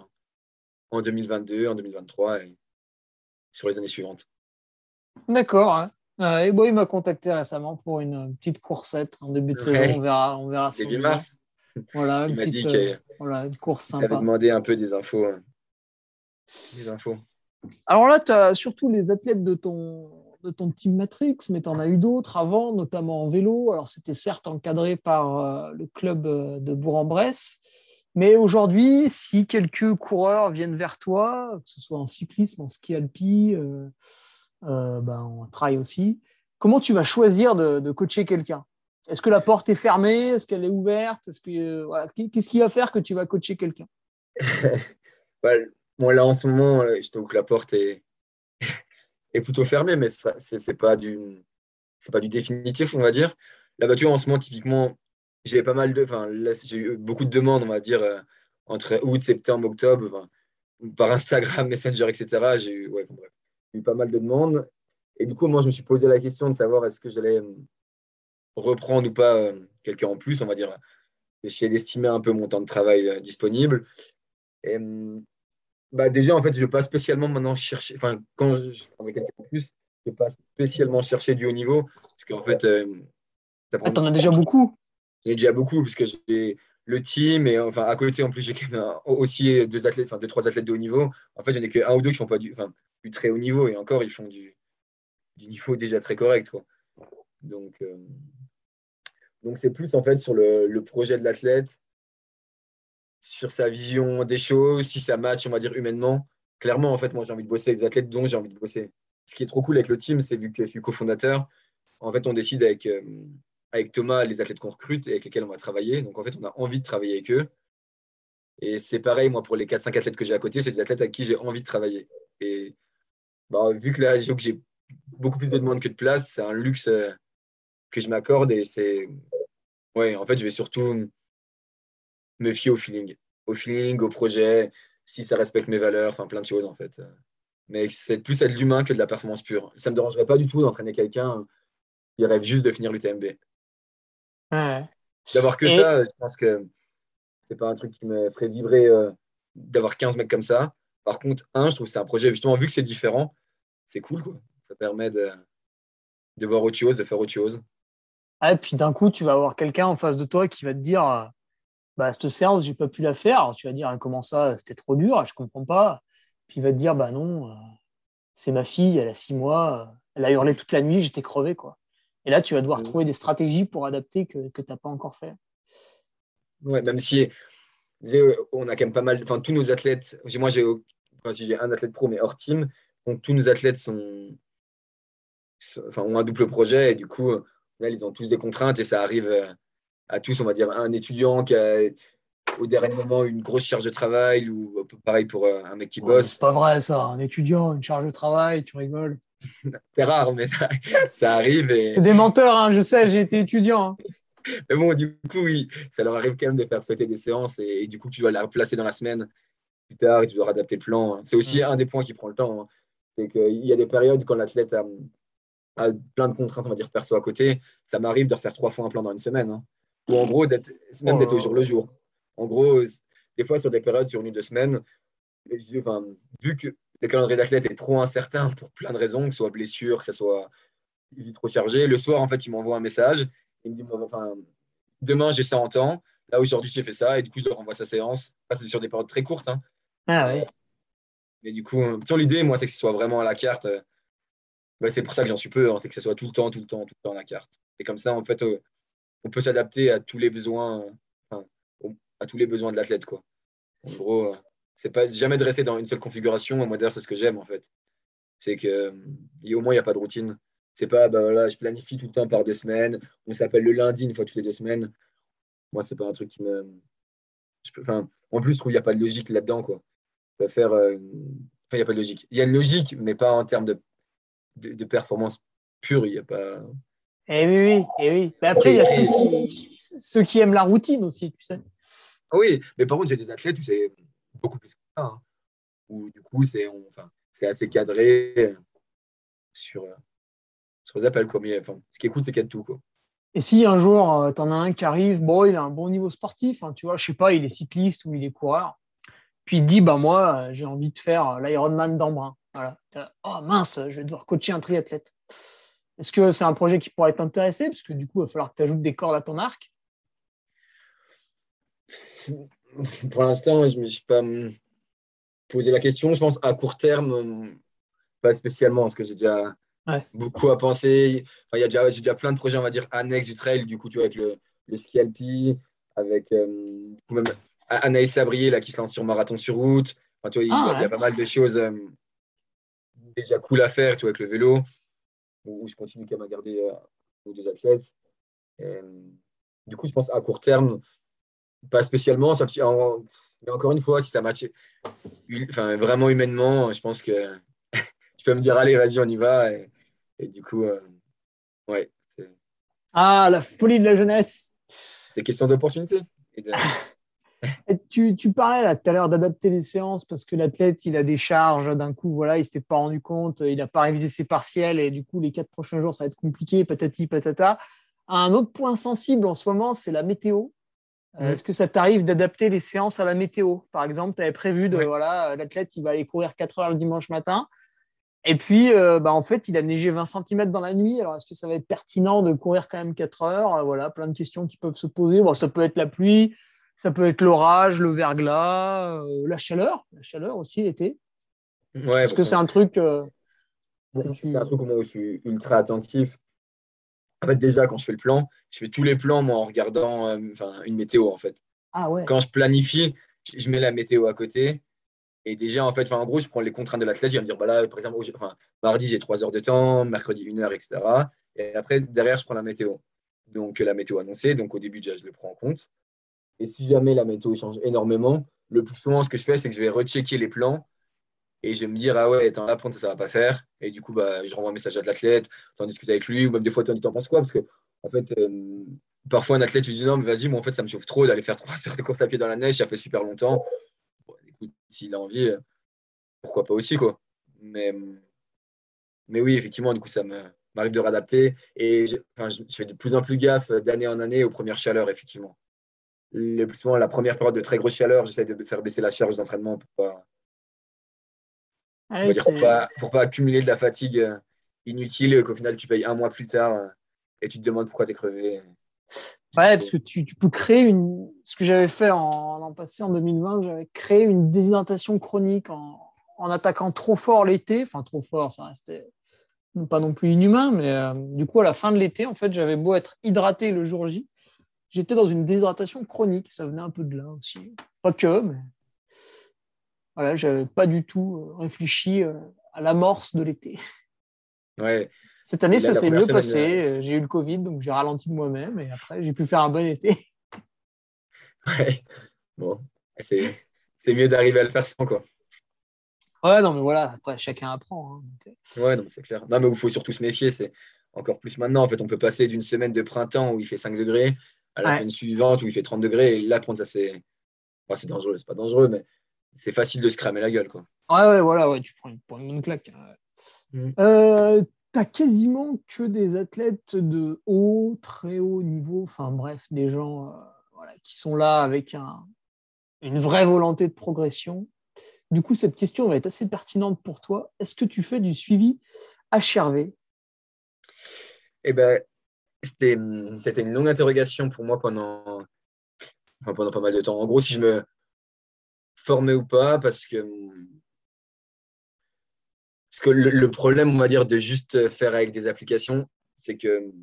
en 2022, en 2023 et sur les années suivantes. D'accord. et bon, il m'a contacté récemment pour une petite coursette en début de saison. On verra. On verra Début mars. Voilà, une, petite, euh, voilà, une course sympa. Il demandé un peu des infos. Hein. Des infos. Alors là, tu as surtout les athlètes de ton, de ton team Matrix, mais tu en as eu d'autres avant, notamment en vélo. Alors, c'était certes encadré par euh, le club euh, de Bourg-en-Bresse. Mais aujourd'hui, si quelques coureurs viennent vers toi, que ce soit en cyclisme, en ski alpi, euh, ben, en trail aussi, comment tu vas choisir de, coacher quelqu'un? Est-ce que la porte est fermée? Est-ce qu'elle est ouverte? Est-ce que voilà, Qu'est-ce qui va faire que tu vas coacher quelqu'un? Bon, là, en ce moment, je trouve que la porte est, est plutôt fermée, mais ce n'est pas, du, pas du définitif, on va dire. La voiture, en ce moment, typiquement, j'ai pas mal de, j'ai eu beaucoup de demandes, on va dire, euh, entre août, septembre, octobre, par Instagram, Messenger, etc. J'ai eu, ouais, eu pas mal de demandes. Et du coup, moi, je me suis posé la question de savoir est-ce que j'allais euh, reprendre ou pas euh, quelqu'un en plus, on va dire, essayer d'estimer un peu mon temps de travail disponible. Bah déjà, en fait, je ne vais pas spécialement maintenant chercher, enfin, quand je, je prendrai quelqu'un en plus, je ne vais pas spécialement chercher du haut niveau, parce qu'en fait, euh, ah, t'en as déjà beaucoup J'en ai déjà beaucoup, parce que j'ai le team, et enfin, à côté, en plus, j'ai quand même aussi deux athlètes, enfin, deux, trois athlètes de haut niveau. En fait, j'en ai que un ou deux qui font pas du, enfin, du très haut niveau, et encore, ils font du, du niveau déjà très correct, quoi. Donc, euh, donc c'est plus, en fait, sur le, le projet de l'athlète, sur sa vision des choses, si ça match, on va dire, humainement. Clairement, en fait, moi, j'ai envie de bosser avec des athlètes dont j'ai envie de bosser. Ce qui est trop cool avec le team, c'est vu que je suis cofondateur, en fait, on décide avec, euh, avec Thomas les athlètes qu'on recrute et avec lesquels on va travailler. Donc, en fait, on a envie de travailler avec eux. Et c'est pareil, moi, pour les 4-5 athlètes que j'ai à côté, c'est des athlètes avec qui j'ai envie de travailler. Et bah, vu que là, j'ai beaucoup plus de demandes que de place, c'est un luxe euh, que je m'accorde. Et c'est. Ouais, en fait, je vais surtout me fier au feeling. Au feeling, au projet, si ça respecte mes valeurs, enfin plein de choses en fait. Mais c'est plus être l'humain que de la performance pure. Ça ne me dérangerait pas du tout d'entraîner quelqu'un qui rêve juste de finir l'UTMB. Ouais. D'avoir que ça, je pense que c'est pas un truc qui me ferait vibrer euh, d'avoir 15 mecs comme ça. Par contre, un, je trouve que c'est un projet, justement, vu que c'est différent, c'est cool. Quoi. Ça permet de, de voir autre chose, de faire autre chose. et puis d'un coup, tu vas avoir quelqu'un en face de toi qui va te dire euh, bah, cette séance, j'ai pas pu la faire. Alors, tu vas dire, ah, comment ça, c'était trop dur, je comprends pas. Puis il va te dire, bah non, euh, c'est ma fille, elle a six mois, euh, elle a hurlé toute la nuit, j'étais crevé, quoi. Et là, tu vas devoir trouver des stratégies pour adapter que, que tu n'as pas encore fait. Ouais, même si on a quand même pas mal, enfin, tous nos athlètes, moi j'ai j'ai un athlète pro, mais hors team, donc tous nos athlètes sont, enfin, ont un double projet et du coup, là, ils ont tous des contraintes et ça arrive euh, à tous, on va dire, un étudiant qui a au dernier moment une grosse charge de travail ou pareil pour euh, un mec qui bosse. c'est pas vrai ça, un étudiant, une charge de travail, tu rigoles. c'est rare, mais ça, ça arrive. Et... C'est des menteurs, hein, je sais, j'ai été étudiant. Hein. Mais bon, du coup, oui, ça leur arrive quand même de faire sauter des séances et, du coup, tu dois la replacer dans la semaine plus tard et tu dois adapter le plan. C'est aussi un des points qui prend le temps. Hein. C'est qu'il y a des périodes quand l'athlète a, a, plein de contraintes, on va dire, perso à côté, ça m'arrive de refaire trois fois un plan dans une semaine ou en gros, d'être, même d'être au jour le jour. En gros, des fois, sur des périodes, sur une ou deux semaines, enfin, vu que le calendrier d'athlète est trop incertain pour plein de raisons, que ce soit blessure, que ce soit trop chargé, le soir, en fait, il m'envoie un message. Il me dit enfin, Demain, j'ai ça en temps. Là, aujourd'hui, j'ai fait ça. Et du coup, je leur envoie sa séance. c'est sur des périodes très courtes. Hein. Ah oui. Mais du coup, l'idée, moi, c'est que ce soit vraiment à la carte. Bah, c'est pour ça que j'en suis peu. Hein. c'est que ce soit tout le temps, tout le temps, tout le temps à la carte. Et comme ça, en fait, on peut s'adapter à tous les besoins, à tous les besoins de l'athlète. Quoi. En gros, c'est pas jamais de rester dans une seule configuration. Moi, d'ailleurs, c'est ce que j'aime en fait. C'est que au moins, il n'y a pas de routine. C'est pas, bah, voilà, je planifie tout le temps par deux semaines. On s'appelle le lundi une fois toutes les deux semaines. Moi, c'est pas un truc qui me. Je peux, enfin, en plus, je trouve qu'il n'y a pas de logique là-dedans. Quoi. faire. Euh, il n'y a pas de logique. Il y a une logique, mais pas en termes de, de, performance pure. Il n'y a pas. Eh oui, oui, eh oui. Mais après, il y a ceux qui, ceux qui, aiment la routine aussi, tu sais. Oui, mais par contre, j'ai des athlètes, tu sais, beaucoup plus que ça, hein, où du coup, c'est enfin, assez cadré sur, sur les appels. Quoi. enfin, ce qui est cool, c'est qu'il y a de tout. Quoi. Et si un jour, euh, tu en as un qui arrive, bon, il a un bon niveau sportif, hein, tu vois, je sais pas, il est cycliste ou il est coureur, puis il dit, bah moi, euh, j'ai envie de faire euh, l'Ironman d'Embrun. Voilà. Oh mince, je vais devoir coacher un triathlète. Est-ce que c'est un projet qui pourrait t'intéresser? Parce que du coup, il va falloir que tu ajoutes des cordes à ton arc. Pour l'instant, je ne me suis pas posé la question. Je pense à court terme, pas spécialement, parce que j'ai déjà beaucoup à penser. il y a déjà, j'ai déjà plein de projets, on va dire, annexes du trail, du coup, tu vois, avec le, le ski alpi, avec euh, même Anaïs Sabrier là, qui se lance sur marathon sur route. Enfin, tu vois, il, y a, ah, pas mal de choses euh, déjà cool à faire, tu vois, avec le vélo, où, je continue quand même à garder euh, des athlètes. du coup, je pense à court terme, pas spécialement, mais encore une fois, si ça matche enfin, vraiment humainement, je pense que tu peux me dire, allez, vas-y, on y va. Et, et du coup, euh, ouais. Ah, la folie de la jeunesse. C'est question d'opportunité. tu, tu, parlais là tout à l'heure d'adapter les séances parce que l'athlète, il a des charges d'un coup, voilà, il ne s'était pas rendu compte, il n'a pas révisé ses partiels et du coup, les quatre prochains jours, ça va être compliqué, patati patata. Un autre point sensible en ce moment, c'est la météo. Euh. Est-ce que ça t'arrive d'adapter les séances à la météo? Par exemple, tu avais prévu de, voilà, l'athlète, il va aller courir 4 heures le dimanche matin. Et puis, euh, bah, en fait, il a neigé 20 cm dans la nuit. Alors, est-ce que ça va être pertinent de courir quand même 4 heures? Euh, Voilà, plein de questions qui peuvent se poser. Bon, ça peut être la pluie, ça peut être l'orage, le verglas, euh, la chaleur. La chaleur aussi l'été. Ouais, est-ce que c'est un truc. C'est un truc où moi je suis ultra attentif. En fait, déjà, quand je fais le plan, je fais tous les plans moi, en regardant une météo, en fait. Ah ouais. Quand je planifie, je mets la météo à côté et déjà, en fait, en gros, je prends les contraintes de l'athlète. Je vais me dire, bah là, par exemple, mardi, j'ai 3 heures de temps, mercredi, 1 heure, etc. Et après, derrière, je prends la météo. Donc, la météo annoncée. Donc, au début, déjà, je le prends en compte. Et si jamais la météo change énormément, le plus souvent, ce que je fais, c'est que je vais rechecker les plans et je vais me dire, ah ouais, attends, là, ça, ça va pas faire. Et du coup, bah, je renvoie un message à l'athlète, tu en discutes avec lui, ou même des fois, tu en penses quoi? Parce que, en fait, euh, parfois, un athlète, lui dit, non, mais vas-y, moi, en fait, ça me chauffe trop d'aller faire trois heures de course à pied dans la neige, ça fait super longtemps s'il a envie, euh, pourquoi pas aussi, quoi. Mais, mais oui, effectivement, du coup, ça m'arrive de réadapter. Et je, fais de plus en plus gaffe d'année en année aux premières chaleurs, effectivement. Le plus souvent, la première période de très grosse chaleur, j'essaie de faire baisser la charge d'entraînement pour pas, pour, pas, accumuler de la fatigue euh, inutile qu'au final tu payes un mois plus tard euh, et tu te demandes pourquoi tu es crevé. Ouais, parce que tu, peux créer une. Ce que j'avais fait en l'an passé, en 2020, j'avais créé une déshydratation chronique en, attaquant trop fort l'été. Enfin, trop fort, ça restait pas non plus inhumain, mais euh, du coup, à la fin de l'été, en fait, j'avais beau être hydraté le jour J, j'étais dans une déshydratation chronique. Ça venait un peu de là aussi. Pas que, mais voilà, j'avais pas du tout euh, réfléchi euh, à l'amorce de l'été. Ouais, cette année, ça s'est mieux passé. Euh, j'ai eu le Covid, donc j'ai ralenti de moi-même et après, j'ai pu faire un bon été. Ouais, bon, c'est, mieux d'arriver à le faire sans, quoi. Ouais, non, mais voilà, après, chacun apprend. Hein. Ouais, non, c'est clair. Non, mais il faut surtout se méfier, c'est encore plus maintenant. En fait, on peut passer d'une semaine de printemps où il fait 5 degrés à la semaine suivante où il fait 30 degrés. Et là, prendre ça, c'est. c'est dangereux, c'est pas dangereux, mais c'est facile de se cramer la gueule, quoi. Ouais, ouais, voilà, ouais, tu prends une, une bonne claque. Hein, mmh. Euh, tu quasiment que des athlètes de haut, très haut niveau, enfin bref, des gens euh, qui sont là avec une vraie volonté de progression. Du coup, cette question va être assez pertinente pour toi. Est-ce que tu fais du suivi HRV Eh bien, c'était une longue interrogation pour moi pendant, pendant pas mal de temps. En gros, si je me formais ou pas, parce que parce que le, problème, on va dire, de juste faire avec des applications, c'est qu'il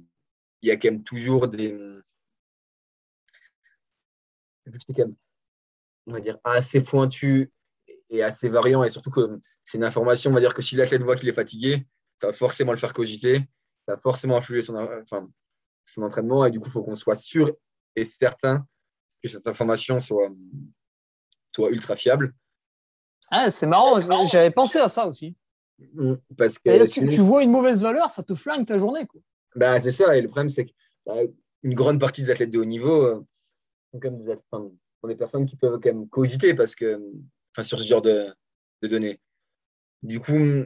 y a quand même toujours des. C'est quand même, on va dire, assez pointu et assez variant, et surtout que c'est une information, on va dire que si l'athlète voit qu'il est fatigué, ça va forcément le faire cogiter, ça va forcément influer son, enfin, son entraînement, et du coup, il faut qu'on soit sûr et certain que cette information soit, soit ultra fiable. Ah, c'est marrant, j'avais pensé à ça aussi. Mm, parce que tu, vois une mauvaise valeur, ça te flingue ta journée. Quoi. Bah, c'est ça, et le problème, c'est que bah, une grande partie des athlètes de haut niveau euh, sont comme des, sont des personnes qui peuvent quand même cogiter parce que, enfin, sur ce genre de, de données. Du coup,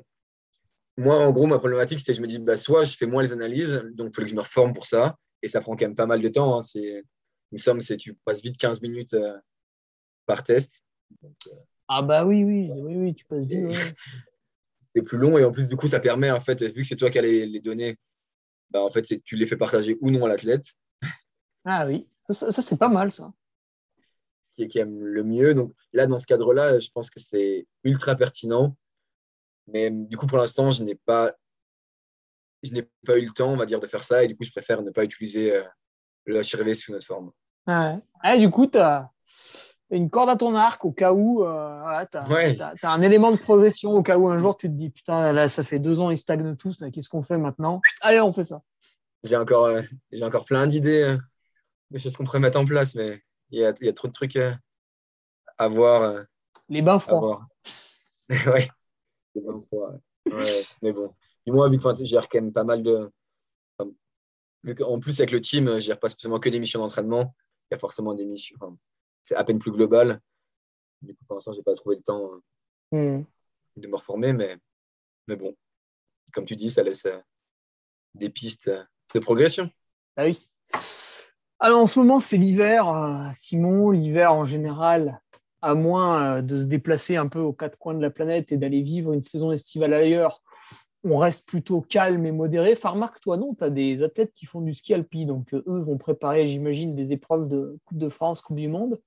moi, en gros, ma problématique, c'était je me dis, bah, soit je fais moins les analyses, donc il faut que je me reforme pour ça, et ça prend quand même pas mal de temps. Hein, c'est, une somme, c'est tu passes vite 15 minutes euh, par test. Euh, ah bah oui, oui, oui, oui, tu passes vite. c'est plus long, et en plus, du coup, ça permet, en fait, vu que c'est toi qui as les, les données, bah, en fait, c'est tu les fais partager ou non à l'athlète. Ah oui, ça, ça c'est pas mal, ça. Ce qui est quand même le mieux. Donc là, dans ce cadre-là, je pense que c'est ultra pertinent. Mais du coup, pour l'instant, je n'ai pas, je n'ai pas eu le temps, on va dire, de faire ça. Et du coup, je préfère ne pas utiliser euh, le HRV sous notre forme. Ah ouais. du coup, tu as une corde à ton arc au cas où euh, tu as, un élément de progression, au cas où un jour tu te dis Putain, là, ça fait deux ans, ils stagnent tous, qu'est-ce qu'on fait maintenant? Allez, on fait ça. J'ai encore, euh, j'ai encore plein d'idées, euh, de choses qu'on pourrait mettre en place, mais il y a, y a, trop de trucs à voir. Les bains froids. ouais. Mais bon, du moins, vu que j'ai gère quand même pas mal de. en plus, avec le team, je gère pas spécialement que des missions d'entraînement. Il y a forcément des missions. c'est à peine plus global. Du coup, pour l'instant, je n'ai pas trouvé le temps euh, hmm. de me reformer. Mais, mais bon, comme tu dis, ça laisse euh, des pistes de progression. Ah oui. Alors, en ce moment, c'est l'hiver, euh, Simon. L'hiver, en général, à moins euh, de se déplacer un peu aux quatre coins de la planète et d'aller vivre une saison estivale ailleurs, on reste plutôt calme et modéré. Enfin, remarque, toi, non, tu as des athlètes qui font du ski alpi, donc euh, eux vont préparer, j'imagine, des épreuves de Coupe de France, Coupe du Monde.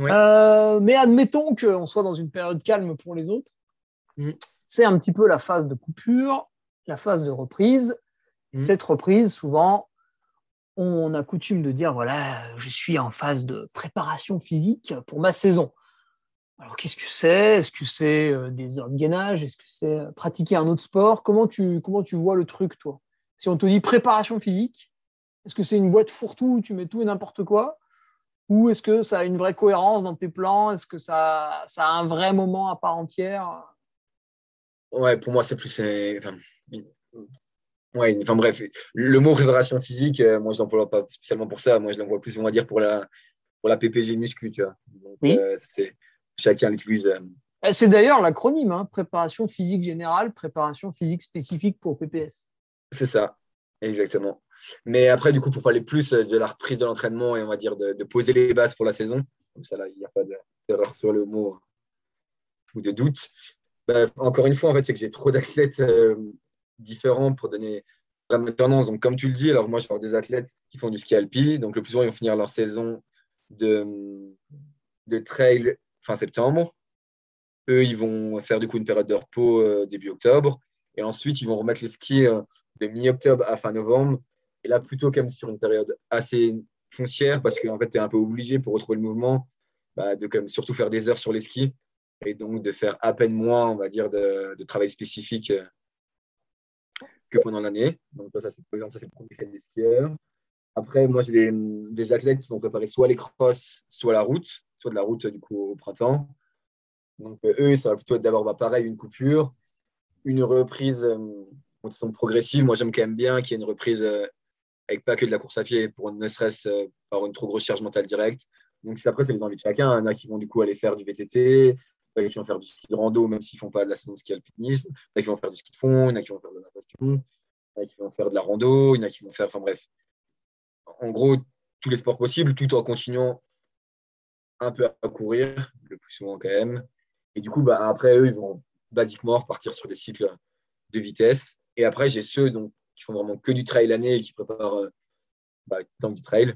Euh, mais admettons qu'on soit dans une période calme pour les autres. Mm. C'est un petit peu la phase de coupure, la phase de reprise. Mm. Cette reprise, souvent, on a coutume de dire voilà, je suis en phase de préparation physique pour ma saison. Alors, qu'est-ce que c'est? Est-ce que c'est euh, des heures de gainage Est-ce que c'est euh, pratiquer un autre sport? Comment tu, comment tu vois le truc, toi? Si on te dit préparation physique, est-ce que c'est une boîte fourre-tout où tu mets tout et n'importe quoi? Ou est-ce que ça a une vraie cohérence dans tes plans? Est-ce que ça, ça a un vrai moment à part entière? Ouais, pour moi, c'est plus. Enfin, ouais, enfin bref, le mot préparation physique, euh, moi, je l'emploie pas spécialement pour ça. Moi, je l'envoie plus, on va dire, pour la, pour la PPG muscu, tu vois. oui. c'est chacun l'utilise. Eh, c'est d'ailleurs l'acronyme, hein, préparation physique générale, préparation physique spécifique pour PPS. C'est ça, exactement. Mais après, du coup, pour parler plus de la reprise de l'entraînement et on va dire de, poser les bases pour la saison, comme ça, là, il n'y a pas d'erreur sur le mot ou de doute. Bah, encore une fois, en fait, c'est que j'ai trop d'athlètes euh, différents pour donner vraiment tendance. Donc, comme tu le dis, alors moi, je vais avoir des athlètes qui font du ski alpi. Donc, le plus souvent, ils vont finir leur saison de, de trail fin septembre. Eux, ils vont faire du coup une période de repos euh, début octobre. Et ensuite, ils vont remettre les skis euh, de mi-octobre à fin novembre. Et là, plutôt comme sur une période assez foncière, parce qu'en fait, tu es un peu obligé pour retrouver le mouvement, bah, de comme, surtout faire des heures sur les skis. Et donc de faire à peine moins, on va dire, de, travail spécifique euh, que pendant l'année. Donc, ça, c'est, par exemple, ça, c'est skieurs. Après, moi, j'ai des, des, athlètes qui vont préparer soit les crosses, soit la route soit de la route du coup au printemps. Donc euh, eux, ça va plutôt être d'abord bah, pareil, une coupure, une reprise euh, sont progressive. Moi, j'aime quand même bien qu'il y ait une reprise euh, avec pas que de la course à pied pour ne serait-ce par une trop grosse charge mentale directe. Donc après, c'est les envies de chacun. Il y en a qui vont du coup aller faire du VTT, il y en a qui vont faire du ski de rando, même s'ils ne font pas de la saison de ski alpinisme, il y en a qui vont faire du ski de fond, il y en a qui vont faire de la natation, il y en a qui vont faire de la rando, il y en a qui vont faire, enfin bref, en gros, tous les sports possibles, tout en continuant un peu à courir, le plus souvent quand même. Et du coup, bah, après, eux, ils vont basiquement repartir sur des cycles de vitesse. Et après, j'ai ceux donc, qui font vraiment que du trail l'année et qui préparent euh, bah, du trail.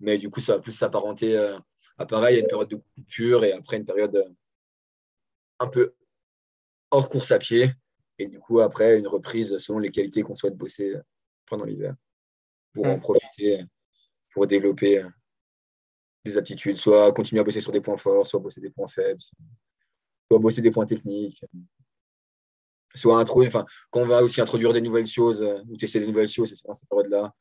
Mais du coup, ça va plus s'apparenter euh, à pareil, à une période de coupure et après une période euh, un peu hors course à pied. Et du coup, après, une reprise selon les qualités qu'on souhaite bosser pendant l'hiver pour en profiter, pour développer des aptitudes, soit continuer à bosser sur des points forts, soit bosser des points faibles, soit bosser des points techniques, soit introduire, enfin, quand va aussi introduire des nouvelles choses euh, ou tester des nouvelles choses, c'est dans cette période-là,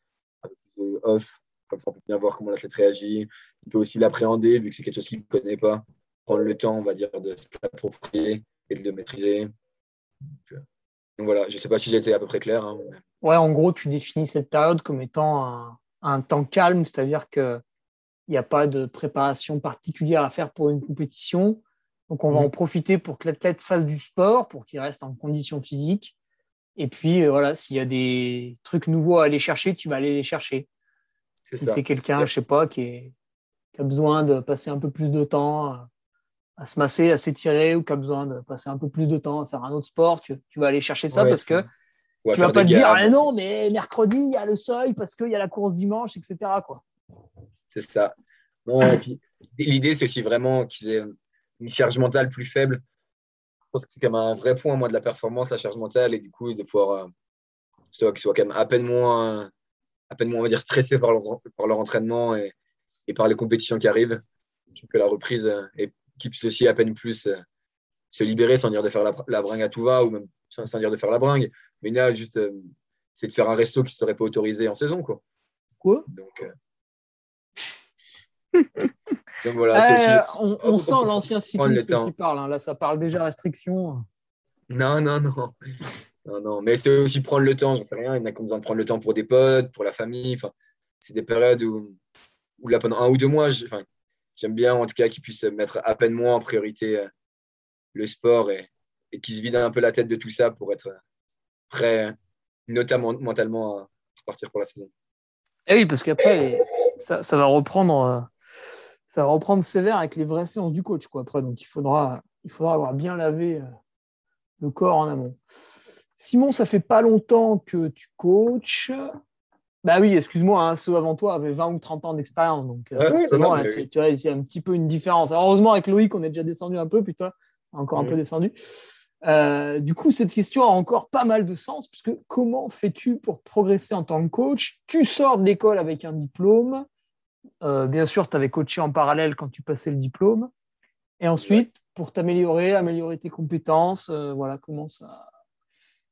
off, comme ça on peut bien voir comment l'athlète réagit. Il peut aussi l'appréhender vu que c'est quelque chose qu'il ne connaît pas. prendre le temps, on va dire, de s'approprier et de le maîtriser. Donc, voilà, je ne sais pas si j'ai été à peu près clair. Hein, ouais, en gros, tu définis cette période comme étant un, temps calme, c'est-à-dire qu'il n'y a pas de préparation particulière à faire pour une compétition. Donc, on va mhm. en profiter pour que l'athlète fasse du sport, pour qu'il reste en condition physique. Et puis, euh, voilà, s'il y a des trucs nouveaux à aller chercher, tu vas aller les chercher. Si c'est quelqu'un, je ne sais pas, qui, a besoin de passer un peu plus de temps à se masser, à s'étirer ou qui a besoin de passer un peu plus de temps à faire un autre sport, tu, vas aller chercher ça parce que tu ne vas pas te dire ah non, mais mercredi, il y a le seuil parce qu'il y a la course dimanche, etc. C'est ça. L'idée, c'est aussi vraiment qu'ils aient une charge mentale plus faible. Je pense que c'est quand même un vrai point moi, de la performance, la charge mentale, et du coup, de pouvoir euh, qu'ils soient quand même à peine moins, à peine moins on va dire, stressés par leur, par leur entraînement et, et par les compétitions qui arrivent. Je trouve que la reprise est qui puisse aussi à peine plus euh, se libérer sans dire de faire la, bringue à tout va ou même sans, dire de faire la bringue. Mais là, juste, euh, c'est de faire un resto qui ne serait pas autorisé en saison. Quoi. Quoi? Donc, euh, donc, voilà. on, sent l'ancien cycliste qui parle. Hein. Là, ça parle déjà restriction. Non, non, non. Non, non. Mais c'est aussi prendre le temps, j'en sais rien. Il y en a qui ont besoin de prendre le temps pour des potes, pour la famille. Enfin, c'est des périodes où, où là, pendant un ou deux mois, enfin, j'aime bien en tout cas qu'ils puissent mettre à peine moins en priorité euh, le sport et, et qu'ils se vident un peu la tête de tout ça pour être prêt, notamment mentalement, à partir pour la saison. Et eh oui, parce qu'après, ça, ça, va reprendre, euh, ça va reprendre sévère avec les vraies séances du coach. Quoi, après, donc il faudra, il faudra avoir bien lavé euh, le corps en amont. Simon, ça fait pas longtemps que tu coaches. Bah oui, excuse-moi, hein, ceux avant toi avaient 20 ou 30 ans d'expérience. Donc, euh, tu, vois, il y a un petit peu une différence. heureusement, avec Loïc, on est déjà descendu un peu, puis toi, encore un peu descendu. Euh, du coup, cette question a encore pas mal de sens, puisque comment fais-tu pour progresser en tant que coach? Tu sors de l'école avec un diplôme. Euh, bien sûr, tu avais coaché en parallèle quand tu passais le diplôme. Et ensuite, pour t'améliorer, améliorer tes compétences, voilà, comment ça.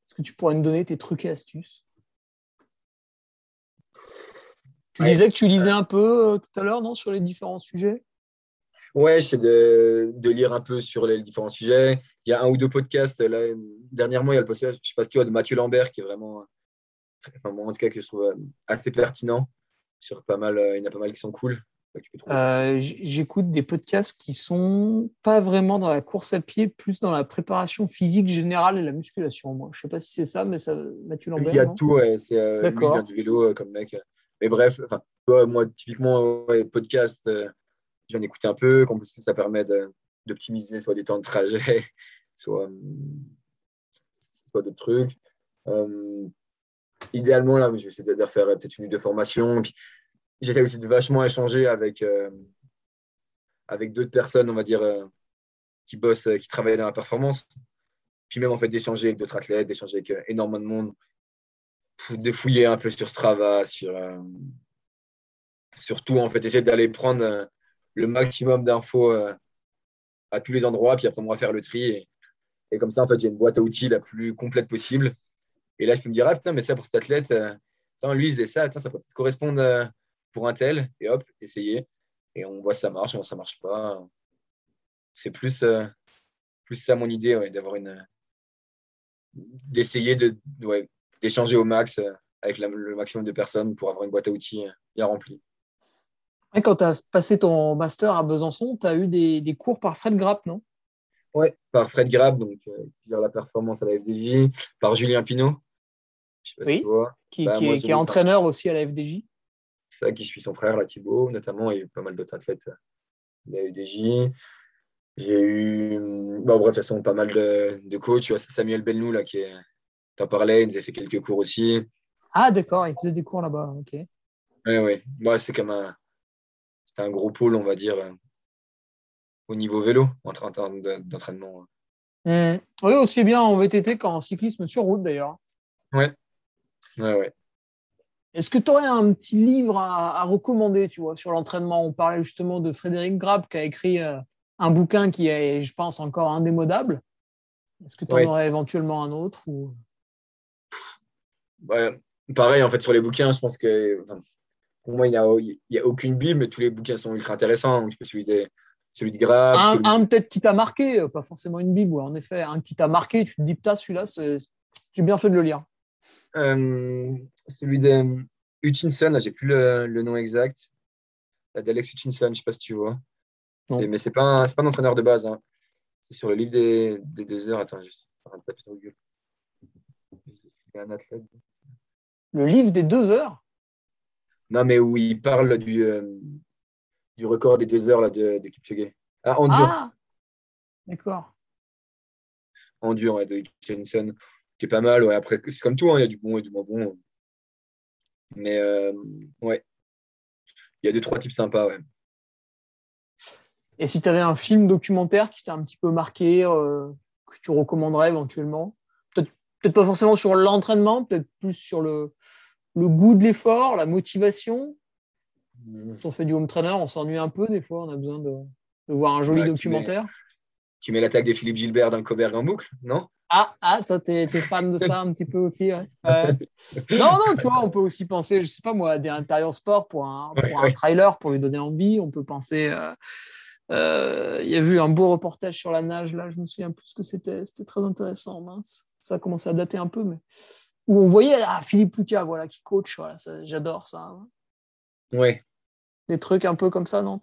Est-ce que tu pourrais nous donner tes trucs et astuces? Tu disais que tu lisais un peu euh, tout à l'heure, non, sur les différents sujets? Ouais, j'essaie de, de, lire un peu sur les différents sujets. Il y a un ou deux podcasts. Là, dernièrement, il y a le podcast, je ne sais pas si tu vois, de Mathieu Lambert, qui est vraiment, enfin, en tout cas, que je trouve euh, assez pertinent. Sur pas mal, euh, il y en a pas mal qui sont cool. J'écoute des podcasts qui sont pas vraiment dans la course à pied, plus dans la préparation physique générale et la musculation. Moi, je sais pas si c'est ça, mais ça, Mathieu Lambert. Il y a tout, ouais, c'est euh, lui, il du vélo comme mec. Mais bref, moi, typiquement, podcast, euh, j'en écoute un peu. Comme ça permet d'optimiser soit des temps de trajet, soit, soit d'autres trucs. Euh, idéalement, là, je vais essayer de faire peut-être une ou deux formations. J'essaie aussi de vachement échanger avec, euh, avec d'autres personnes, on va dire, qui bossent, qui travaillent dans la performance. Puis même, en fait, d'échanger avec d'autres athlètes, d'échanger avec énormément de monde de fouiller un peu sur Strava, sur, euh, surtout en fait essayer d'aller prendre euh, le maximum d'infos euh, à tous les endroits, puis après on va faire le tri. Et, comme ça, en j'ai une boîte à outils la plus complète possible. Et là, peux me dire, ah putain, mais ça pour cet athlète, lui, il faisait ça, ça peut peut-être correspondre pour un tel. Et hop, essayer. Et on voit ça marche, on voit ça marche pas. C'est plus, plus ça mon idée, d'avoir une. d'essayer de, ouais, d'échanger au max euh, avec le maximum de personnes pour avoir une boîte à outils euh, bien remplie. Quand tu as passé ton master à Besançon, tu as eu des, cours par Fred Grapp, non? Oui, par Fred Grapp, donc euh, la performance à la FDJ, par Julien Pinault. oui, qui, bah, est, entraîneur aussi à la FDJ. Ça, qui suit son frère, là, Thibaut, notamment, et pas mal d'autres athlètes de la FDJ. J'ai eu, bon, bref, de toute façon, pas mal de, de coachs. Tu vois, Samuel Belnou, là, qui est, T'en parlais, il nous a fait quelques cours aussi. Ah, d'accord, il faisait des cours là-bas, ok. Oui, oui. c'est comme un, c'était un gros pôle, on va dire, au niveau vélo, en termes d'entraînement. Mmh. Oui, aussi bien en VTT qu'en cyclisme sur route d'ailleurs. Oui, ouais, ouais. Est-ce que tu aurais un petit livre à, recommander, tu vois, sur l'entraînement? On parlait justement de Frédéric Grab qui a écrit euh, un bouquin qui est, je pense, encore indémodable. Est-ce que tu en aurais éventuellement un autre ou? Pareil, en fait, sur les bouquins, je pense que pour moi, il n'y a, a, aucune Bible, mais tous les bouquins sont ultra intéressants. Donc, je peux des, celui de Grave. Un, celui- un peut-être qui t'a marqué, euh, pas forcément une Bible, ouais, en effet, un qui t'a marqué, tu te dis, putain, celui-là, j'ai bien fait de le lire. Euh, celui de Hutchinson, là, j'ai plus le, le nom exact. D'Alex Hutchinson, je sais pas si tu vois. Mais c'est pas, un- pas un entraîneur de base. hein. C'est sur le livre des, des deux heures. Attends, juste. Google. C'est un athlète. Le livre des deux heures? Non, mais où il parle du, euh, du record des deux heures là, de, de Kipchoge. Ah, Endure. Ah D'accord. Endure, ouais, de Hutchinson, qui est pas mal. Ouais. Après, c'est comme tout, hein, il y a du bon et du moins bon. Mais euh, ouais, il y a deux, trois types sympas. Ouais. Et si tu avais un film documentaire qui t'a un petit peu marqué, euh, que tu recommanderais éventuellement? Peut-être peut-être pas forcément sur l'entraînement, peut-être plus sur le, le goût de l'effort, la motivation? Quand on fait du home trainer, on s'ennuie un peu des fois, on a besoin de, de voir un joli tu documentaire. Tu mets l'attaque de Philippe Gilbert dans le Coberg en boucle, non? Ah, ah, toi, t'es es fan de ça un petit peu aussi. ouais. Non, non, tu vois, on peut aussi penser, je sais pas moi, à des intérieurs sport pour un, pour Ouais, un ouais. trailer pour lui donner envie. On peut penser. euh, euh, Il y a eu un beau reportage sur la nage, là, je me souviens plus ce que c'était. C'était très intéressant, mince. Ça a commencé à dater un peu, mais où on voyait ah, Philippe Lucas, voilà, qui coach. Voilà, J'adore ça. hein. Ouais. Des trucs un peu comme ça, non?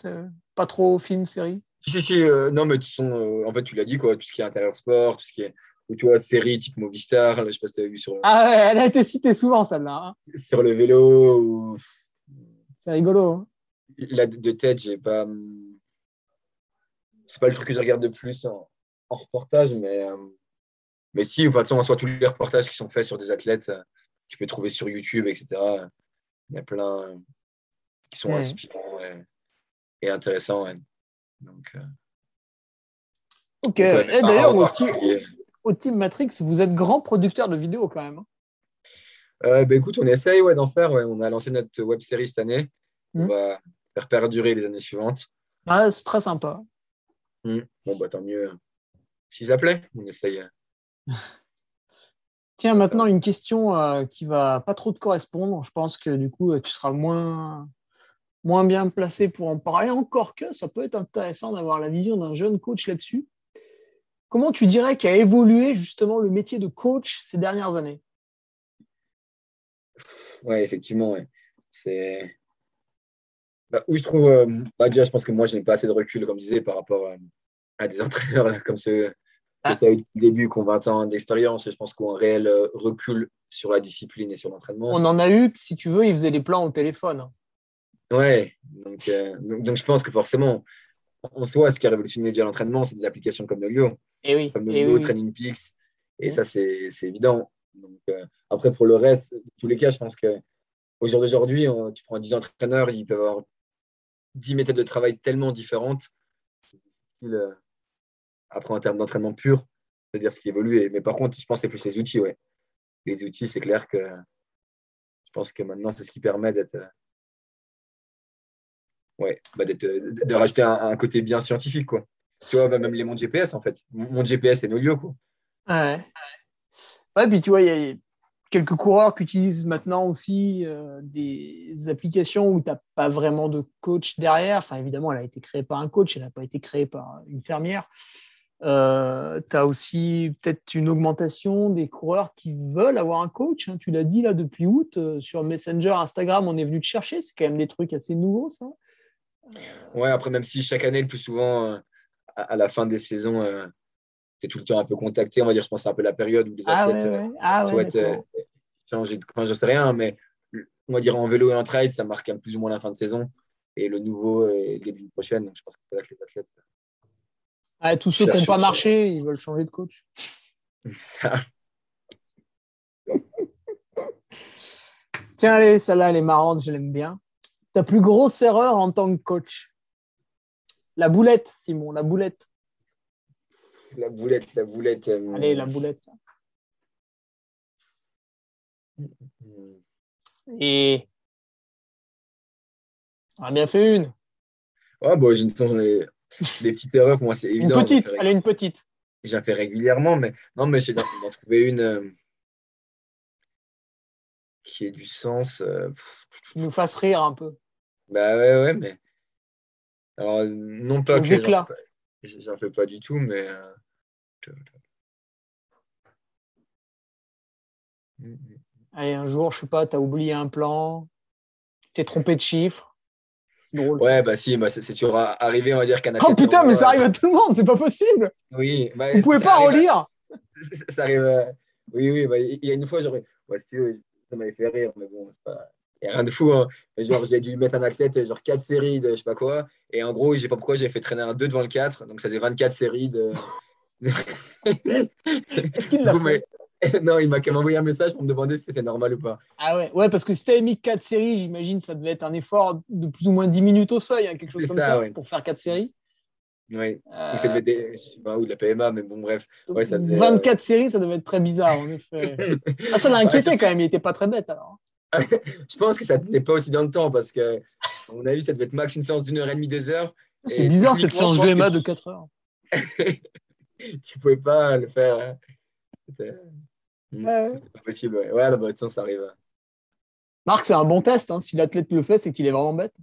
Pas trop film, série? Si, si, euh, non, mais tu sont, euh, en fait, tu l'as dit, quoi, tout ce qui est intérieur sport, tout ce qui est, ou tu vois, série type Movistar, là, je sais pas si tu as vu sur, le- Ah ouais, elle a été citée souvent, celle-là. hein. sur le vélo, ou C'est rigolo. hein. là, de tête, j'ai pas. hum, C'est pas le truc que je regarde de plus en, en reportage, mais, euh, mais si, de toute façon, en soi, tous les reportages qui sont faits sur des athlètes, euh, tu peux trouver sur YouTube, etc. Il y a plein qui sont Ouais. inspirants et, intéressants. Donc, euh, Ok. pas d'ailleurs, au, team, particulier. au Team Matrix, vous êtes grand producteur de vidéos quand même. hein. Euh, bah, écoute, on essaye ouais, d'en faire. ouais. On a lancé notre web série cette année. On Mhm. va faire perdurer les années suivantes. Ah, c'est très sympa. Mhm. Bon, bah, tant mieux. Si ça plaît, on essaye. Tiens, maintenant, une question euh, qui va pas trop te correspondre. Je pense que du coup, euh, tu seras moins, moins bien placé pour en parler. Encore que ça peut être intéressant d'avoir la vision d'un jeune coach là-dessus. Comment tu dirais qu'a évolué justement le métier de coach ces dernières années? Ouais, effectivement, ouais. C'est. Bah, où je trouve. euh, bah, déjà, je pense que moi, je n'ai pas assez de recul, comme je disais, par rapport euh, à des entraîneurs là, comme ceux Ah. que tu as eu depuis le début, qui ont 20 ans d'expérience. Et je pense qu'ils ont un réel euh, recul sur la discipline et sur l'entraînement. On en a eu, si tu veux, ils faisaient des plans au téléphone. Ouais, donc, euh, donc, donc je pense que forcément, en soi, ce qui a révolutionné déjà l'entraînement, c'est des applications comme Nolio, Et oui. comme et Nolio, oui. Training Peaks. Et ça, c'est évident. Donc, euh, après, pour le reste, dans tous les cas, je pense que au jour d'aujourd'hui, tu prends 10 entraîneurs, ils peuvent avoir 10 méthodes de travail tellement différentes. C'est difficile, euh, après, en termes d'entraînement pur, de dire ce qui évolue. Mais par contre, je pense que c'est plus les outils. Ouais. Les outils, c'est clair que je pense que maintenant, c'est ce qui permet d'être. Euh, Ouais, bah d'être- de, de rajouter un, côté bien scientifique. Quoi. Tu vois, bah, même les montres GPS, en fait. Mon mon GPS et Nolio. Quoi. Ouais. Ouais, puis tu vois, il y a quelques coureurs qui utilisent maintenant aussi euh, des applications où tu n'as pas vraiment de coach derrière. Enfin, évidemment, elle a été créée par un coach, elle n'a pas été créée par une fermière. tu as aussi peut-être une augmentation des coureurs qui veulent avoir un coach. hein. Tu l'as dit là depuis août, euh, sur Messenger, Instagram, on est venu te chercher. C'est quand même des trucs assez nouveaux, ça. Ouais, après, même si chaque année, le plus souvent, euh, à, à la fin des saisons, tu es tout le temps un peu contacté. On va dire, je pense c'est un peu la période où les Ah athlètes ouais, euh, ouais. Ah souhaitent d'accord. euh, changer de. Enfin, je sais rien, mais on va dire en vélo et en trail, ça marque plus ou moins la fin de saison. Et le nouveau est début de prochaine. Donc, je pense que c'est là que les athlètes. Ah, tous ceux qui n'ont pas marché, ils veulent changer de coach. Ça, Tiens, allez, celle-là, elle est marrante, je l'aime bien. Ta plus grosse erreur en tant que coach? La boulette, Simon, la boulette. la boulette, la boulette. euh, Allez, la boulette. hmm. Et. On a bien fait une. Ouais, bon, j'ai une j'en ai des petites erreurs. Pour moi, c'est Une évident. j'en petite, fais allez, une petite. J'en fais régulièrement, mais non, mais j'ai d'en trouver une euh, qui ait du sens. euh, Qui nous fasse rire un peu. Bah ouais, ouais, mais Alors, non pas que j'en fais pas du tout, mais. euh, Mm, mm. Allez, un jour, je sais pas, tu as oublié un plan, tu t'es trompé de chiffre. C'est drôle. Ouais, bah si, bah, c'est c'est toujours arrivé, on va dire qu'un Oh putain, mais ça arrive à tout le monde, c'est pas possible. Oui, bah, Vous pouvez pas relire. Ça, ça arrive. euh, Oui, oui, bah, il y a une fois, j'aurais. Ouais, si tu veux, ça m'avait fait rire, mais bon, c'est pas. Il n'y a rien de fou. Hein. Genre, j'ai dû mettre un athlète, genre 4 séries de je sais pas quoi. Et en gros, je sais pas pourquoi, j'ai fait traîner un 2 devant le 4. Donc, ça faisait 24 séries de. Est-ce qu'il l'a fait Non, il m'a quand même envoyé un message pour me demander si c'était normal ou pas. Ah ouais, ouais, parce que si t'avais mis 4 séries, j'imagine ça devait être un effort de plus ou moins 10 minutes au seuil, hein, quelque chose comme ça, ouais. pour faire 4 séries. Oui. Euh, Ou ça devait être des- je sais pas, ou de la PMA, mais bon, bref. ouais, ça faisait, 24 séries, ça devait être très bizarre, en effet. Ah, ça l'a inquiété Ouais, quand même, il était pas très bête alors. Je pense que ça tenait pas aussi dans le temps parce que, à mon avis, ça devait être max une séance d'une heure et demie, deux heures. C'est bizarre cette séance VMA que- de 4 heures. tu pouvais pas le faire. hein. C'était Mm. Ouais. pas possible. Ouais, ouais non, bah, façon, ça arrive. Marc, c'est un bon test. hein. Si l'athlète le fait, c'est qu'il est vraiment bête.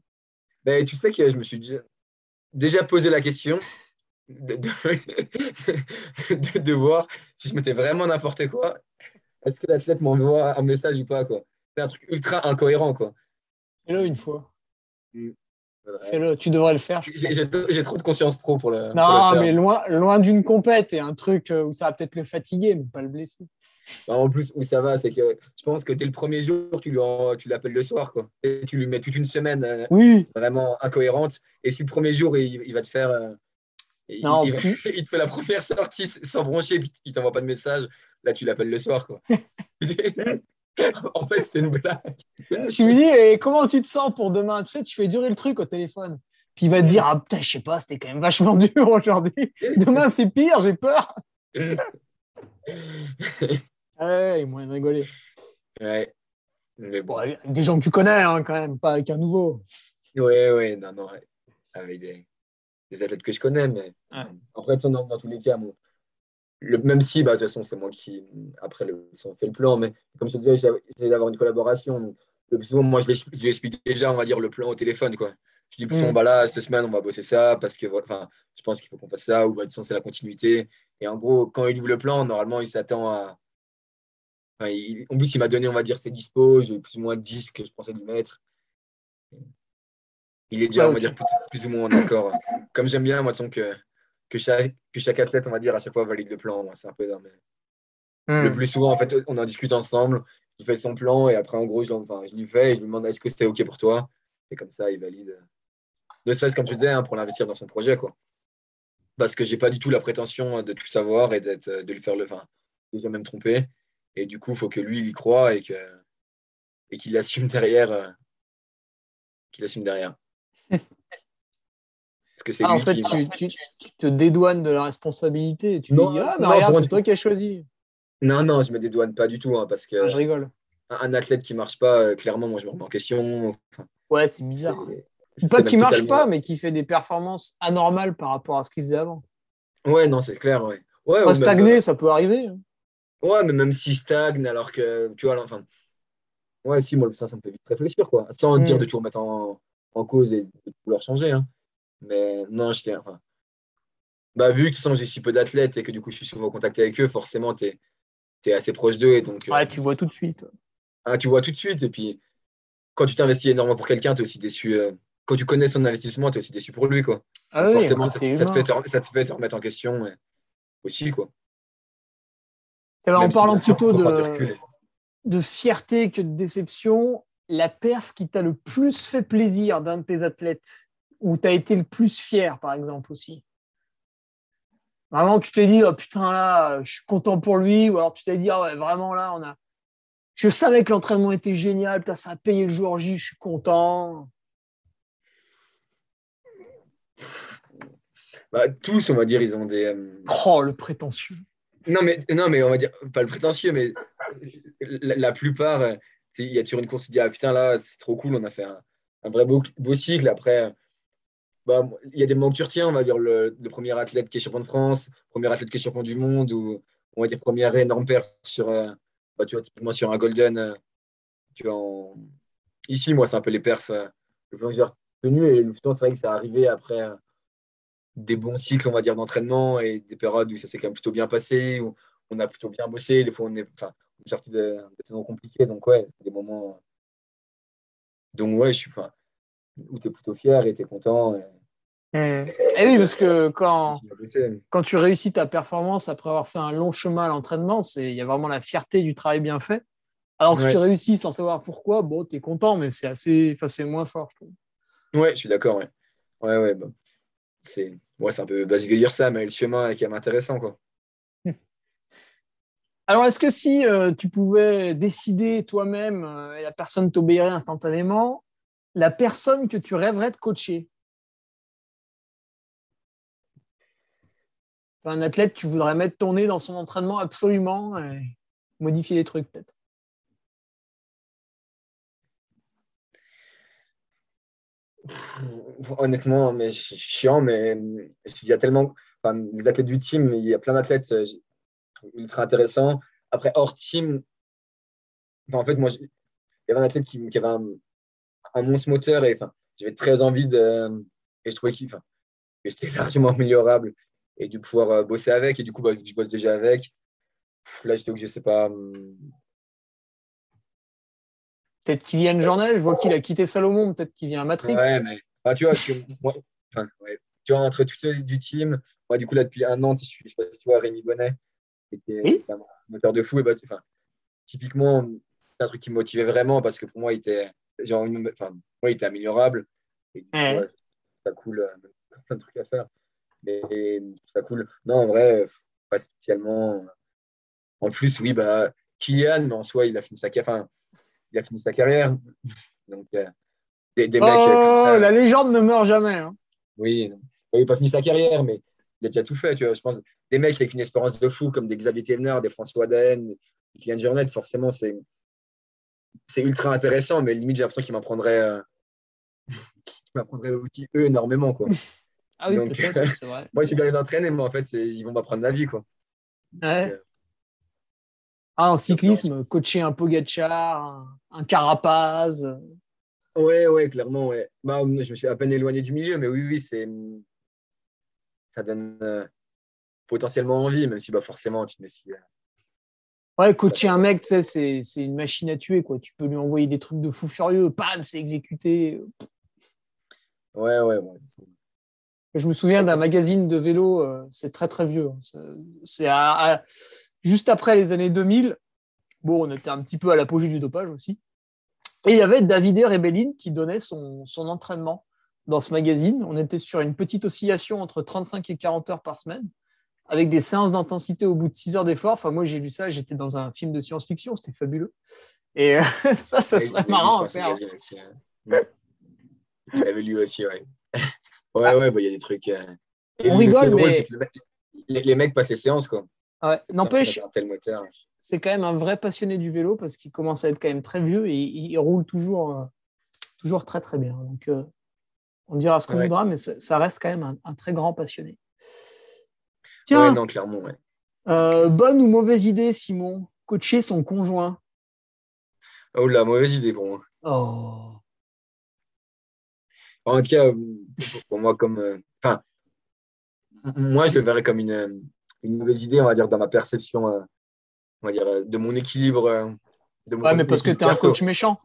Mais tu sais que je me suis déjà, déjà posé la question de, de, de- de voir si je mettais vraiment n'importe quoi. Est-ce que l'athlète m'envoie un message ou pas quoi? C'est un truc ultra incohérent. quoi. Fais-le une fois. Ouais. Fais-le. Tu devrais le faire. J'ai trop de conscience pro pour le. pour Non, le faire. mais loin, loin d'une compète et un truc euh, où ça va peut-être le fatiguer, mais pas le blesser. Bah, En plus, où ça va, c'est que je pense que dès le premier jour, tu lui en- tu l'appelles le soir. Quoi. Et tu lui mets toute une semaine euh, Oui. vraiment incohérente. Et si le premier jour, il, il va te faire. euh, il, Non, il te fait la première sortie sans broncher, puis il t'envoie pas de message, là, tu l'appelles le soir. Quoi. en fait, c'est une blague. Tu lui dis, et comment tu te sens pour demain? Tu sais, tu fais durer le truc au téléphone. Puis il va te dire, ah putain, je sais pas, c'était quand même vachement dur aujourd'hui. Demain, c'est pire, j'ai peur. Ouais, il y a moyen de rigoler. ouais. Mais Bon, des gens que tu connais, hein, quand même, pas avec un nouveau. ouais, ouais, non, non, avec des, des athlètes que je connais, mais Ouais. après, toute façon, dans, dans tous les cas, bon, le, même si, bah, de toute façon, c'est moi qui, après, le, on fait le plan, mais comme je te disais, j'essaie d'avoir une collaboration. Donc, le plus souvent, moi, je lui explique déjà, on va dire, le plan au téléphone, quoi. Je dis plus souvent, Mm. bah là, cette semaine, on va bosser ça, parce que, voilà, je pense qu'il faut qu'on fasse ça, ou bah, de toute façon, c'est la continuité. Et en gros, quand il ouvre le plan, normalement, il s'attend à. Enfin, il- en plus, il m'a donné, on va dire, ses dispos, j'ai plus ou moins 10 que je pensais lui mettre. Il est déjà, on va dire, plus, plus ou moins en accord. Comme j'aime bien, moi, de toute façon, que, que, chaque, que chaque athlète, on va dire, à chaque fois valide le plan. C'est un peu mes- Hmm. Le plus souvent, en fait, on en discute ensemble. Il fait son plan et après, en gros, je, enfin, je lui fais et je lui demande est-ce que c'était OK pour toi? Et comme ça, il valide. Ne serait-ce, comme tu disais, hein, pour l'investir dans son projet. Quoi. Parce que j'ai pas du tout la prétention de tout savoir et d'être, de lui faire le. Enfin, déjà même tromper. Et du coup, il faut que lui, il y croit et, que, et qu'il assume derrière. euh, qu'il assume derrière. Que c'est Ah, en fait, qui. tu, tu- tu te dédouanes de la responsabilité. et Tu Non, dis, ah, mais non, regarde, c'est toi qui as choisi. Non, non, je me dédouane pas du tout. hein, parce que Ah, je rigole. un athlète qui marche pas, euh, clairement, moi, je me remets en question. Enfin, Ouais, c'est bizarre. c'est Pas qu'il marche totalement- pas, mais qui fait des performances anormales par rapport à ce qu'il faisait avant. Ouais, non, c'est clair, ouais. Ouais, même, stagner, ça peut arriver. hein. euh, ouais, mais même s'il stagne, alors que, tu vois, enfin, ouais, si, moi, ça, ça me fait vite réfléchir, quoi. Sans Mm. dire de tout remettre en, en cause et de vouloir changer, hein. Mais non, je tiens, enfin, bah, vu que j'ai si peu d'athlètes et que du coup, je suis souvent en contact avec eux, forcément, tu es, assez proche d'eux. Et donc, euh, Ouais, tu vois tout de suite. hein, tu vois tout de suite. Et puis, quand tu t'investis énormément pour quelqu'un, tu es aussi déçu. euh, quand tu connais son investissement, tu es aussi déçu pour lui, quoi. Ah Donc oui, forcément, ça, te fait te, ça te fait te remettre en question ouais, aussi, quoi. Eh ben, en si, parlant sûr, plutôt de, de fierté que de déception, la perf qui t'a le plus fait plaisir d'un de tes athlètes, où tu as été le plus fier, par exemple, aussi. Vraiment, tu t'es dit, oh putain, là, je suis content pour lui, ou alors tu t'es dit, ah ouais, vraiment, là, on a. Je savais que l'entraînement était génial, putain, ça a payé le jour J, je suis content. Bah, tous, on va dire, ils ont des. euh, Oh, le prétentieux. Non, mais, non, mais on va dire, pas le prétentieux, mais la, la plupart, euh, il y a toujours une course, tu te dis, ah putain, là, c'est trop cool, on a fait un, un vrai beau, beau cycle. Après, bah, il y a des moments que tu retiens, on va dire, le, premier athlète qui est champion de France, premier athlète qui est champion du monde, ou on va dire, première énorme perf sur, euh, bah, typiquement sur un Golden. euh, Ici, moi, c'est un peu les perfs. euh, le que je tenu. Et le c'est vrai que ça arrivé après des bons cycles, on va dire, d'entraînement et des périodes où ça s'est quand même plutôt bien passé, où on a plutôt bien bossé. Des fois, on est, sorti de, saisons compliquées. Donc, ouais, des moments. Donc, ouais, je suis, enfin, où tu es plutôt fier et tu es content. Et eh oui, parce que quand, quand tu réussis ta performance après avoir fait un long chemin à l'entraînement, il y a vraiment la fierté du travail bien fait. Alors que tu réussis sans savoir pourquoi, bon, tu es content, mais c'est assez, moins fort, je trouve. Ouais, je suis d'accord, ouais. Ouais, ouais, bah, c'est ouais, un peu basique de dire ça, mais le chemin est quand même intéressant, quoi. Alors, est-ce que si euh, tu pouvais décider toi-même euh, et la personne t'obéirait instantanément, la personne que tu rêverais de coacher Un athlète, tu voudrais mettre ton nez dans son entraînement absolument et modifier les trucs peut-être honnêtement, mais chiant, mais il y a tellement. Enfin, les athlètes du team, il y a plein d'athlètes euh, ultra intéressants. Après, hors team, en fait, moi, il y avait un athlète qui, avait un, monstre moteur et j'avais très envie de. Et je trouvais qu'il enfin, c'était largement améliorable et du pouvoir euh, bosser avec. Et du coup, bah, je bosse déjà avec. Là, j'étais que je sais pas. Hum, Peut-être qu'il vient une journée, je vois qu'il a quitté Salomon, peut-être qu'il vient à Matrix. Ouais, mais ah, tu vois, que moi, enfin, ouais, tu vois, entre tous ceux du team, moi, du coup, là, depuis un an, je suis, je sais pas si tu vois, Rémi Bonnet, qui était oui. un moteur de fou. Et bah, enfin, typiquement, c'est un truc qui me motivait vraiment parce que pour moi, il était, genre, enfin, moi, il était améliorable. Et, ouais. ça coule, euh, plein de trucs à faire. Mais ça coule. Non, en vrai, pas spécialement. En plus, oui, bah, Kylian, mais en soi, il a fini sa carrière il a fini sa carrière. Donc, euh, des, mecs oh, la légende ne meurt jamais. Hein. Oui, il n'a pas fini sa carrière, mais il a déjà tout fait. Tu vois. Je pense des mecs avec une espérance de fou, comme des Xavier Thévenard, des François Daen, des Kylian Jornet, forcément, c'est, c'est ultra intéressant, mais limite, j'ai l'impression qu'il m'en prendrait, euh, aussi eux énormément. Quoi. Ah oui, c'est vrai. moi, je suis bien les entraîner, mais en fait, ils vont m'apprendre la vie. Quoi. Ouais. Euh, ah, en cyclisme, coacher un Pogacar, un, un Carapaz. Ouais, ouais, clairement, ouais. Bah, je me suis à peine éloigné du milieu, mais oui, oui, c'est ça donne euh, potentiellement envie, même si bah, forcément, tu te mets si, euh, Ouais, coacher un mec, c'est une machine à tuer. Quoi. Tu peux lui envoyer des trucs de fou furieux, pam, c'est exécuté. Ouais, ouais, Je me souviens d'un magazine de vélo, euh, c'est très très vieux. Hein. C'est à, juste après les années 2000, bon, on était un petit peu à l'apogée du dopage aussi. Et il y avait David Rebellin qui donnait son, entraînement dans ce magazine. On était sur une petite oscillation entre 35 et 40 heures par semaine, avec des séances d'intensité au bout de 6 heures d'effort. Enfin, moi, j'ai lu ça, j'étais dans un film de science-fiction, c'était fabuleux. Et ça, ça serait marrant à faire. J'avais lu aussi, ouais. Ouais, ouais, bah, il y a des trucs. Euh, on rigole, mais. les, mecs passent les séances, quoi. N'empêche, c'est quand même un vrai passionné du vélo parce qu'il commence à être quand même très vieux et il, roule toujours, euh, toujours très très bien. Donc, euh, on dira ce qu'on voudra, mais ça reste quand même un, très grand passionné. Tiens, non, clairement, euh, bonne ou mauvaise idée, Simon? Coacher son conjoint? Oh la mauvaise idée pour moi. Oh. En tout cas, pour moi, comme. Enfin, moi, je le verrais comme une une mauvaise idée, on va dire, dans ma perception, euh, on va dire, euh, de mon équilibre. Euh, de mon ouais, mais parce que tu es un coach méchant.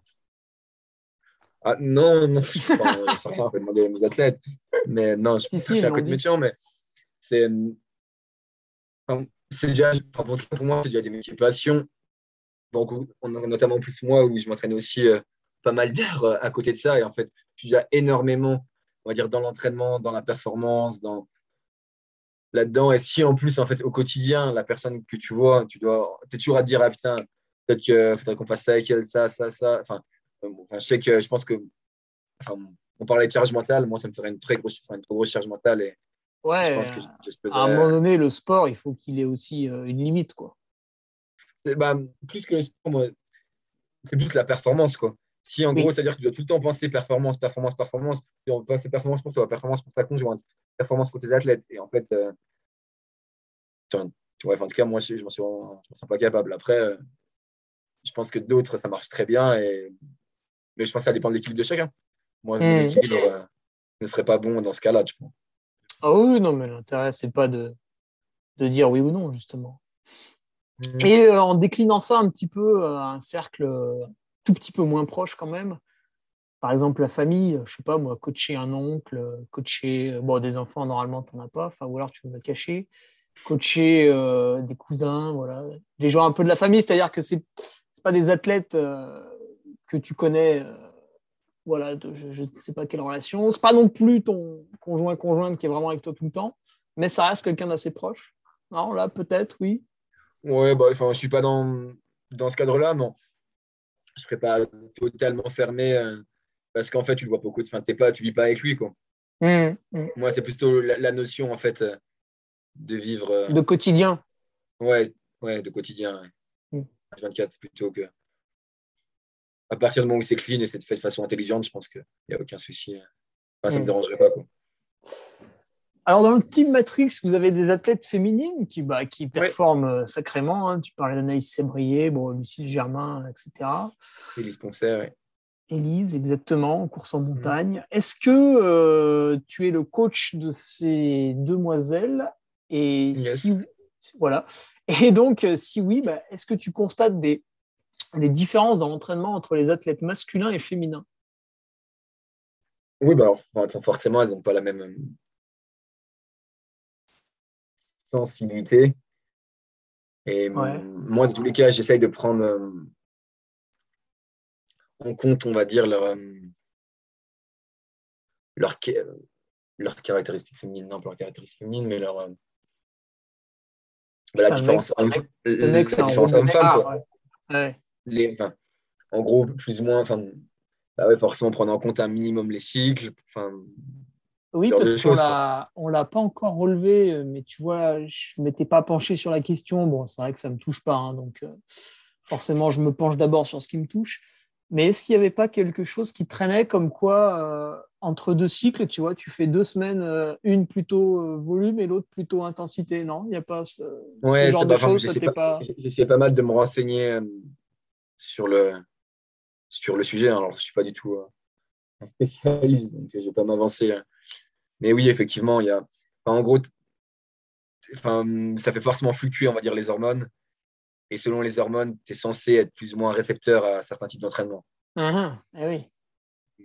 Ah, non, non, enfin, certains peuvent demander aux athlètes, mais non, je suis un coach méchant, mais c'est. c'est déjà, pour moi, c'est déjà des métiers passion. Donc, on a notamment plus moi où je m'entraîne aussi pas mal d'heures à côté de ça. Et en fait, suis déjà énormément, on va dire, dans l'entraînement, dans la performance, dans, là-dedans. Et si en plus, en fait, au quotidien, la personne que tu vois, tu dois, es toujours à te dire, ah putain, peut-être qu'il faudrait qu'on fasse ça avec elle, ça, ça, ça. Enfin, je sais que je pense que, enfin, on parlait de charge mentale, moi, ça me ferait une très grosse, une trop grosse charge mentale. Et ouais, je pense que à un moment donné, le sport, il faut qu'il ait aussi euh, une limite, quoi. Bah, plus que le sport, c'est plus la performance, quoi. Si en gros, c'est-à-dire que tu dois tout le temps penser performance, performance, performance, tu dois penser performance pour toi, performance pour ta conjointe, performance pour tes athlètes. Et en fait, euh, en tout cas, moi, je ne m'en sens pas capable. Après, euh, je pense que d'autres, ça marche très bien. Et... Mais je pense que ça dépend de l'équipe de chacun. Moi, Hmm. mon équilibre euh, ne serait pas bon dans ce cas-là, tu vois. Ah oui, non, mais l'intérêt, c'est pas de, de dire oui ou non, justement. Hmm. Et en déclinant ça un petit peu à un cercle tout petit peu moins proche quand même, par exemple la famille, je sais pas moi, coacher un oncle, euh, coacher, bon, des enfants, normalement, tu n'en as pas, enfin, ou alors tu vas cacher, coacher euh, des cousins, voilà, des gens un peu de la famille, c'est-à-dire que c'est c'est pas des athlètes euh, que tu connais, euh, voilà, de- je ne sais pas quelle relation, c'est pas non plus ton conjoint conjointe qui est vraiment avec toi tout le temps, mais ça reste quelqu'un d'assez proche. Non, là, peut-être, oui. Ouais, bah, enfin, je suis pas dans, dans ce cadre-là, mais je serais pas totalement fermé euh, parce qu'en fait, tu le vois beaucoup. Enfin, t'es pas, tu vis pas avec lui, quoi. Mmh, mmh. Moi, c'est plutôt la, la notion, en fait, euh, de vivre, euh, De quotidien. ouais, ouais, de quotidien. ouais. Mm. H24, plutôt que. À partir du moment où c'est clean et c'est fait de façon intelligente, je pense qu'il n'y a aucun souci. Enfin, ça me dérangerait pas, quoi. Alors, dans le Team Matrix, vous avez des athlètes féminines qui, bah, qui performent euh, sacrément. hein. Tu parlais d'Anaïs Sébrier, bon, Lucille Germain, etc. Et les sponsors, ouais. Élise, exactement, en course en Mm. montagne. Est-ce que euh, tu es le coach de ces demoiselles? Et Yes. si voilà. Et donc, euh, si oui, bah, est-ce que tu constates des, des différences dans l'entraînement entre les athlètes masculins et féminins? Oui, bah, alors, forcément, elles n'ont pas la même sensibilité. Et Ouais. euh, moi, de tous les cas, j'essaye de prendre euh, en compte, on va dire, leur, euh, leur, ca- leurs caractéristiques féminines, non pas leurs caractéristiques féminines, mais leur, bah, la différence homme-femme. Quoi. ouais. Ouais. Les, enfin, en gros, plus ou moins, enfin, bah ouais, forcément prendre en compte un minimum les cycles. Enfin, Oui, genre parce qu'on l'a, on l'a pas encore relevé, euh, mais tu vois, je m'étais pas penché sur la question. Bon, c'est vrai que ça me touche pas, hein, donc euh, forcément, je me penche d'abord sur ce qui me touche. Mais est-ce qu'il n'y avait pas quelque chose qui traînait comme quoi, euh, entre deux cycles, tu vois, tu fais deux semaines, euh, une plutôt volume et l'autre plutôt intensité, non? Il n'y a pas ce, ce ouais, genre c'est de choses, t'est pas, pas... j'essaie pas mal de me renseigner sur le, sur le sujet. hein. Alors, je suis pas du tout un spécialiste, donc je vais pas m'avancer. Mais oui, effectivement, il y a, enfin, en gros, enfin, ça fait forcément fluctuer, on va dire, les hormones. Et selon les hormones, tu es censé être plus ou moins récepteur à certains types d'entraînement. Mhm, eh oui.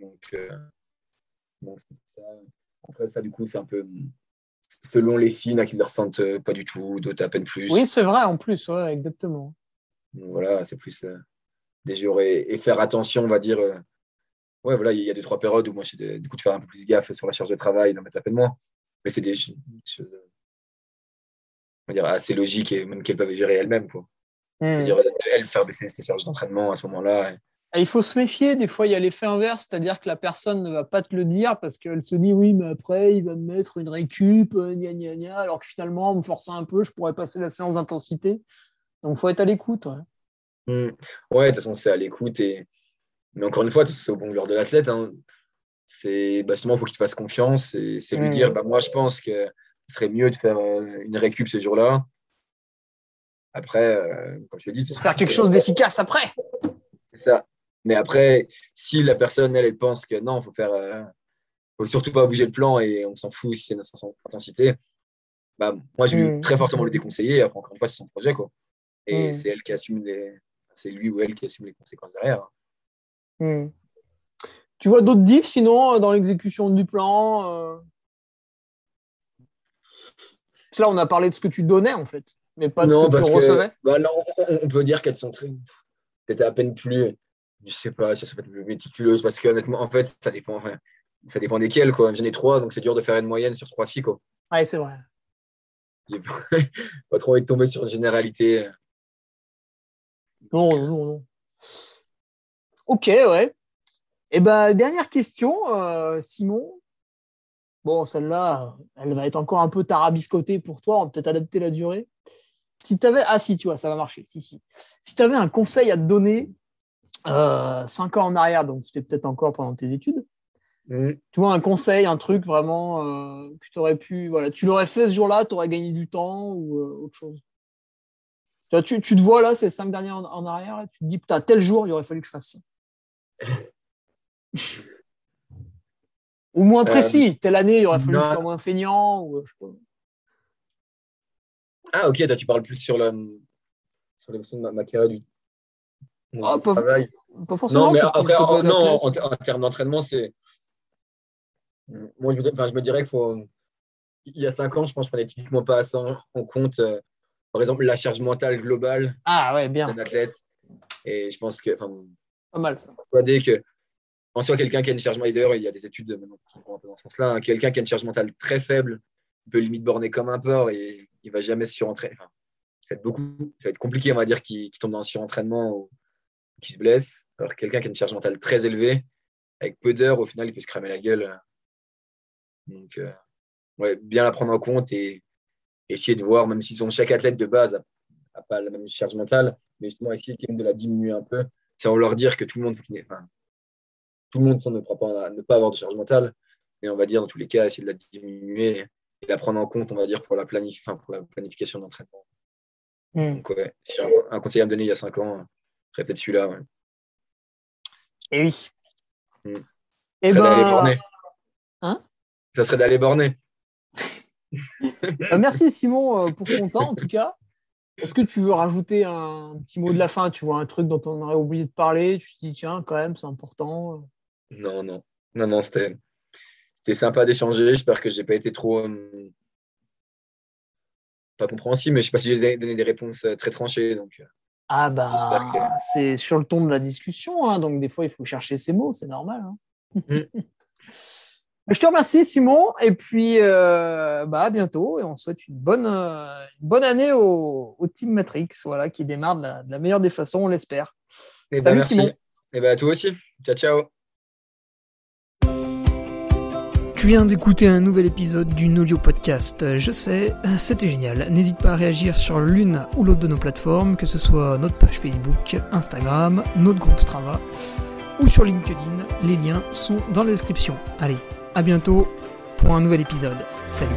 Donc, euh, ça. Après, ça, du coup, c'est un peu selon les filles, il y en a qui ne le ressentent euh, pas du tout, d'autres à peine plus. Oui, c'est vrai, en plus, ouais, exactement. Donc, voilà, c'est plus euh, des jours et, et faire attention, on va dire. euh, ouais, voilà, il y a deux, trois périodes où moi, j'ai du coup, de faire un peu plus gaffe sur la charge de travail, d'en mettre à peine moins. Mais c'est des ch- choses, euh, on va dire, assez logiques et même qu'elles peuvent gérer elles-mêmes. Quoi. C'est-à-dire, euh, elles faire baisser cette charge d'entraînement à ce moment-là. et- Il faut se méfier, des fois il y a l'effet inverse, c'est-à-dire que la personne ne va pas te le dire parce qu'elle se dit oui, mais après il va me mettre une récup, euh, gna gna gna, alors que finalement en me forçant un peu, je pourrais passer la séance d'intensité. Donc il faut être à l'écoute. ouais. Mm. Ouais, de toute façon, c'est à l'écoute. Et... Mais encore une fois, c'est au bon vouloir de l'athlète. Hein. C'est bah, il faut qu'il te fasse confiance. Et c'est lui dire bah, moi, je pense que ce serait mieux de faire euh, une récup ce jour-là. Après, euh, comme je t'ai dit, Faut Faire quelque chose d'efficace après. C'est ça. Mais après, si la personne, elle, elle pense que non, il faut faire. euh, faut surtout pas bouger le plan et on s'en fout si c'est une intensité, bah, moi, je vais très fortement le déconseiller. Après, encore une fois, c'est son projet. Quoi. Et c'est elle qui assume les. C'est lui ou elle qui assume les conséquences derrière. Hmm. Tu vois d'autres diffs sinon euh, dans l'exécution du plan euh que Là on a parlé de ce que tu donnais en fait, mais pas de non, ce que parce tu que recevais. bah, là, on, peut dire qu'elles sont très. Peut-être à peine plus. Je sais pas si ça peut être plus méticuleuse parce qu'honnêtement, en fait, ça dépend. enfin, ça dépend desquelles. Quoi. J'en ai trois, donc c'est dur de faire une moyenne sur trois filles. Quoi. Ouais, c'est vrai. J'ai pas, pas trop envie de tomber sur une généralité. Non, non, non, non. Ok, ouais. Et ben dernière question, euh, Simon. Bon, celle-là, elle va être encore un peu tarabiscotée pour toi. On va peut-être adapter la durée. Si tu avais, ah si, tu vois, ça va marcher. Si, si. Si tu avais un conseil à te donner euh, cinq ans en arrière, donc c'était peut-être encore pendant tes études. Mm. tu vois, un conseil, un truc vraiment euh, que tu aurais pu. Voilà, tu l'aurais fait ce jour-là, tu aurais gagné du temps ou euh, autre chose? Tu, vois, tu, tu te vois là, ces cinq dernières en, en arrière, et tu te dis, putain, tel jour, il aurait fallu que je fasse ça. Ou moins précis. Telle année, il aurait fallu être moins feignant. Ou, je sais pas. Ah, ok, tu parles plus sur, le, sur l'évolution de ma, carrière du ah, pas, travail. Pas forcément. Non, mais après, en, non, en, termes d'entraînement, c'est. Moi, je, enfin, je me dirais qu'il faut. Il y a cinq ans, je pense que je prenais typiquement pas assez en, compte, euh, par exemple, la charge mentale globale ah, ouais, bien. d'un athlète. Et je pense que. Pas mal, ça. Dès que. En soi, quelqu'un qui a une charge mentale, d'ailleurs, il y a des études qui vont un peu dans ce sens-là. Hein, quelqu'un qui a une charge mentale très faible, il peut limite borner comme un porc et il va jamais se surentraîner. Enfin, ça, va être beaucoup, ça va être compliqué, on va dire, qu'il tombe dans un surentraînement ou qu'il se blesse. Alors quelqu'un qui a une charge mentale très élevée, avec peu d'heures, au final, il peut se cramer la gueule. Donc, euh, ouais, bien la prendre en compte et essayer de voir, même s'ils ont chaque athlète de base n'a pas la même charge mentale, mais justement essayer de la diminuer un peu, sans leur dire que tout le monde, enfin, tout le monde ne, pas, ne pas avoir de charge mentale, mais on va dire dans tous les cas, essayer de la diminuer et la prendre en compte, on va dire, pour la, planif pour la planification d'entraînement. Hmm. Donc, ouais, si un, un, conseil à me donner il y a 5 ans, ce serait peut-être celui-là. Ouais. Et oui. Hmm. Et ça ben... d'aller borner. Hein? Ça serait d'aller borner. Bah, merci Simon euh, pour ton temps en tout cas. Est-ce que tu veux rajouter un petit mot de la fin Tu vois un truc dont on aurait oublié de parler Tu te dis tiens quand même c'est important. Non non non non c'était c'était sympa d'échanger. J'espère que j'ai pas été trop. Euh, pas compréhensible, mais je sais pas si j'ai donné des réponses euh, très tranchées. Donc, euh, ah, bah, c'est sur le ton de la discussion. Hein, donc, des fois, il faut chercher ses mots, c'est normal. Hein. Mm. je te remercie, Simon. Et puis, bah, à bientôt. Et on souhaite une bonne, une bonne année au, Team Matrix, voilà, qui démarre de la, meilleure des façons, on l'espère. Et eh ben, merci. Simon. Et eh bah, ben, toi aussi. Ciao, ciao. Tu viens d'écouter un nouvel épisode du Nolio Podcast. Je sais, c'était génial. N'hésite pas à réagir sur l'une ou l'autre de nos plateformes, que ce soit notre page Facebook, Instagram, notre groupe Strava ou sur LinkedIn. Les liens sont dans la description. Allez, à bientôt pour un nouvel épisode. Salut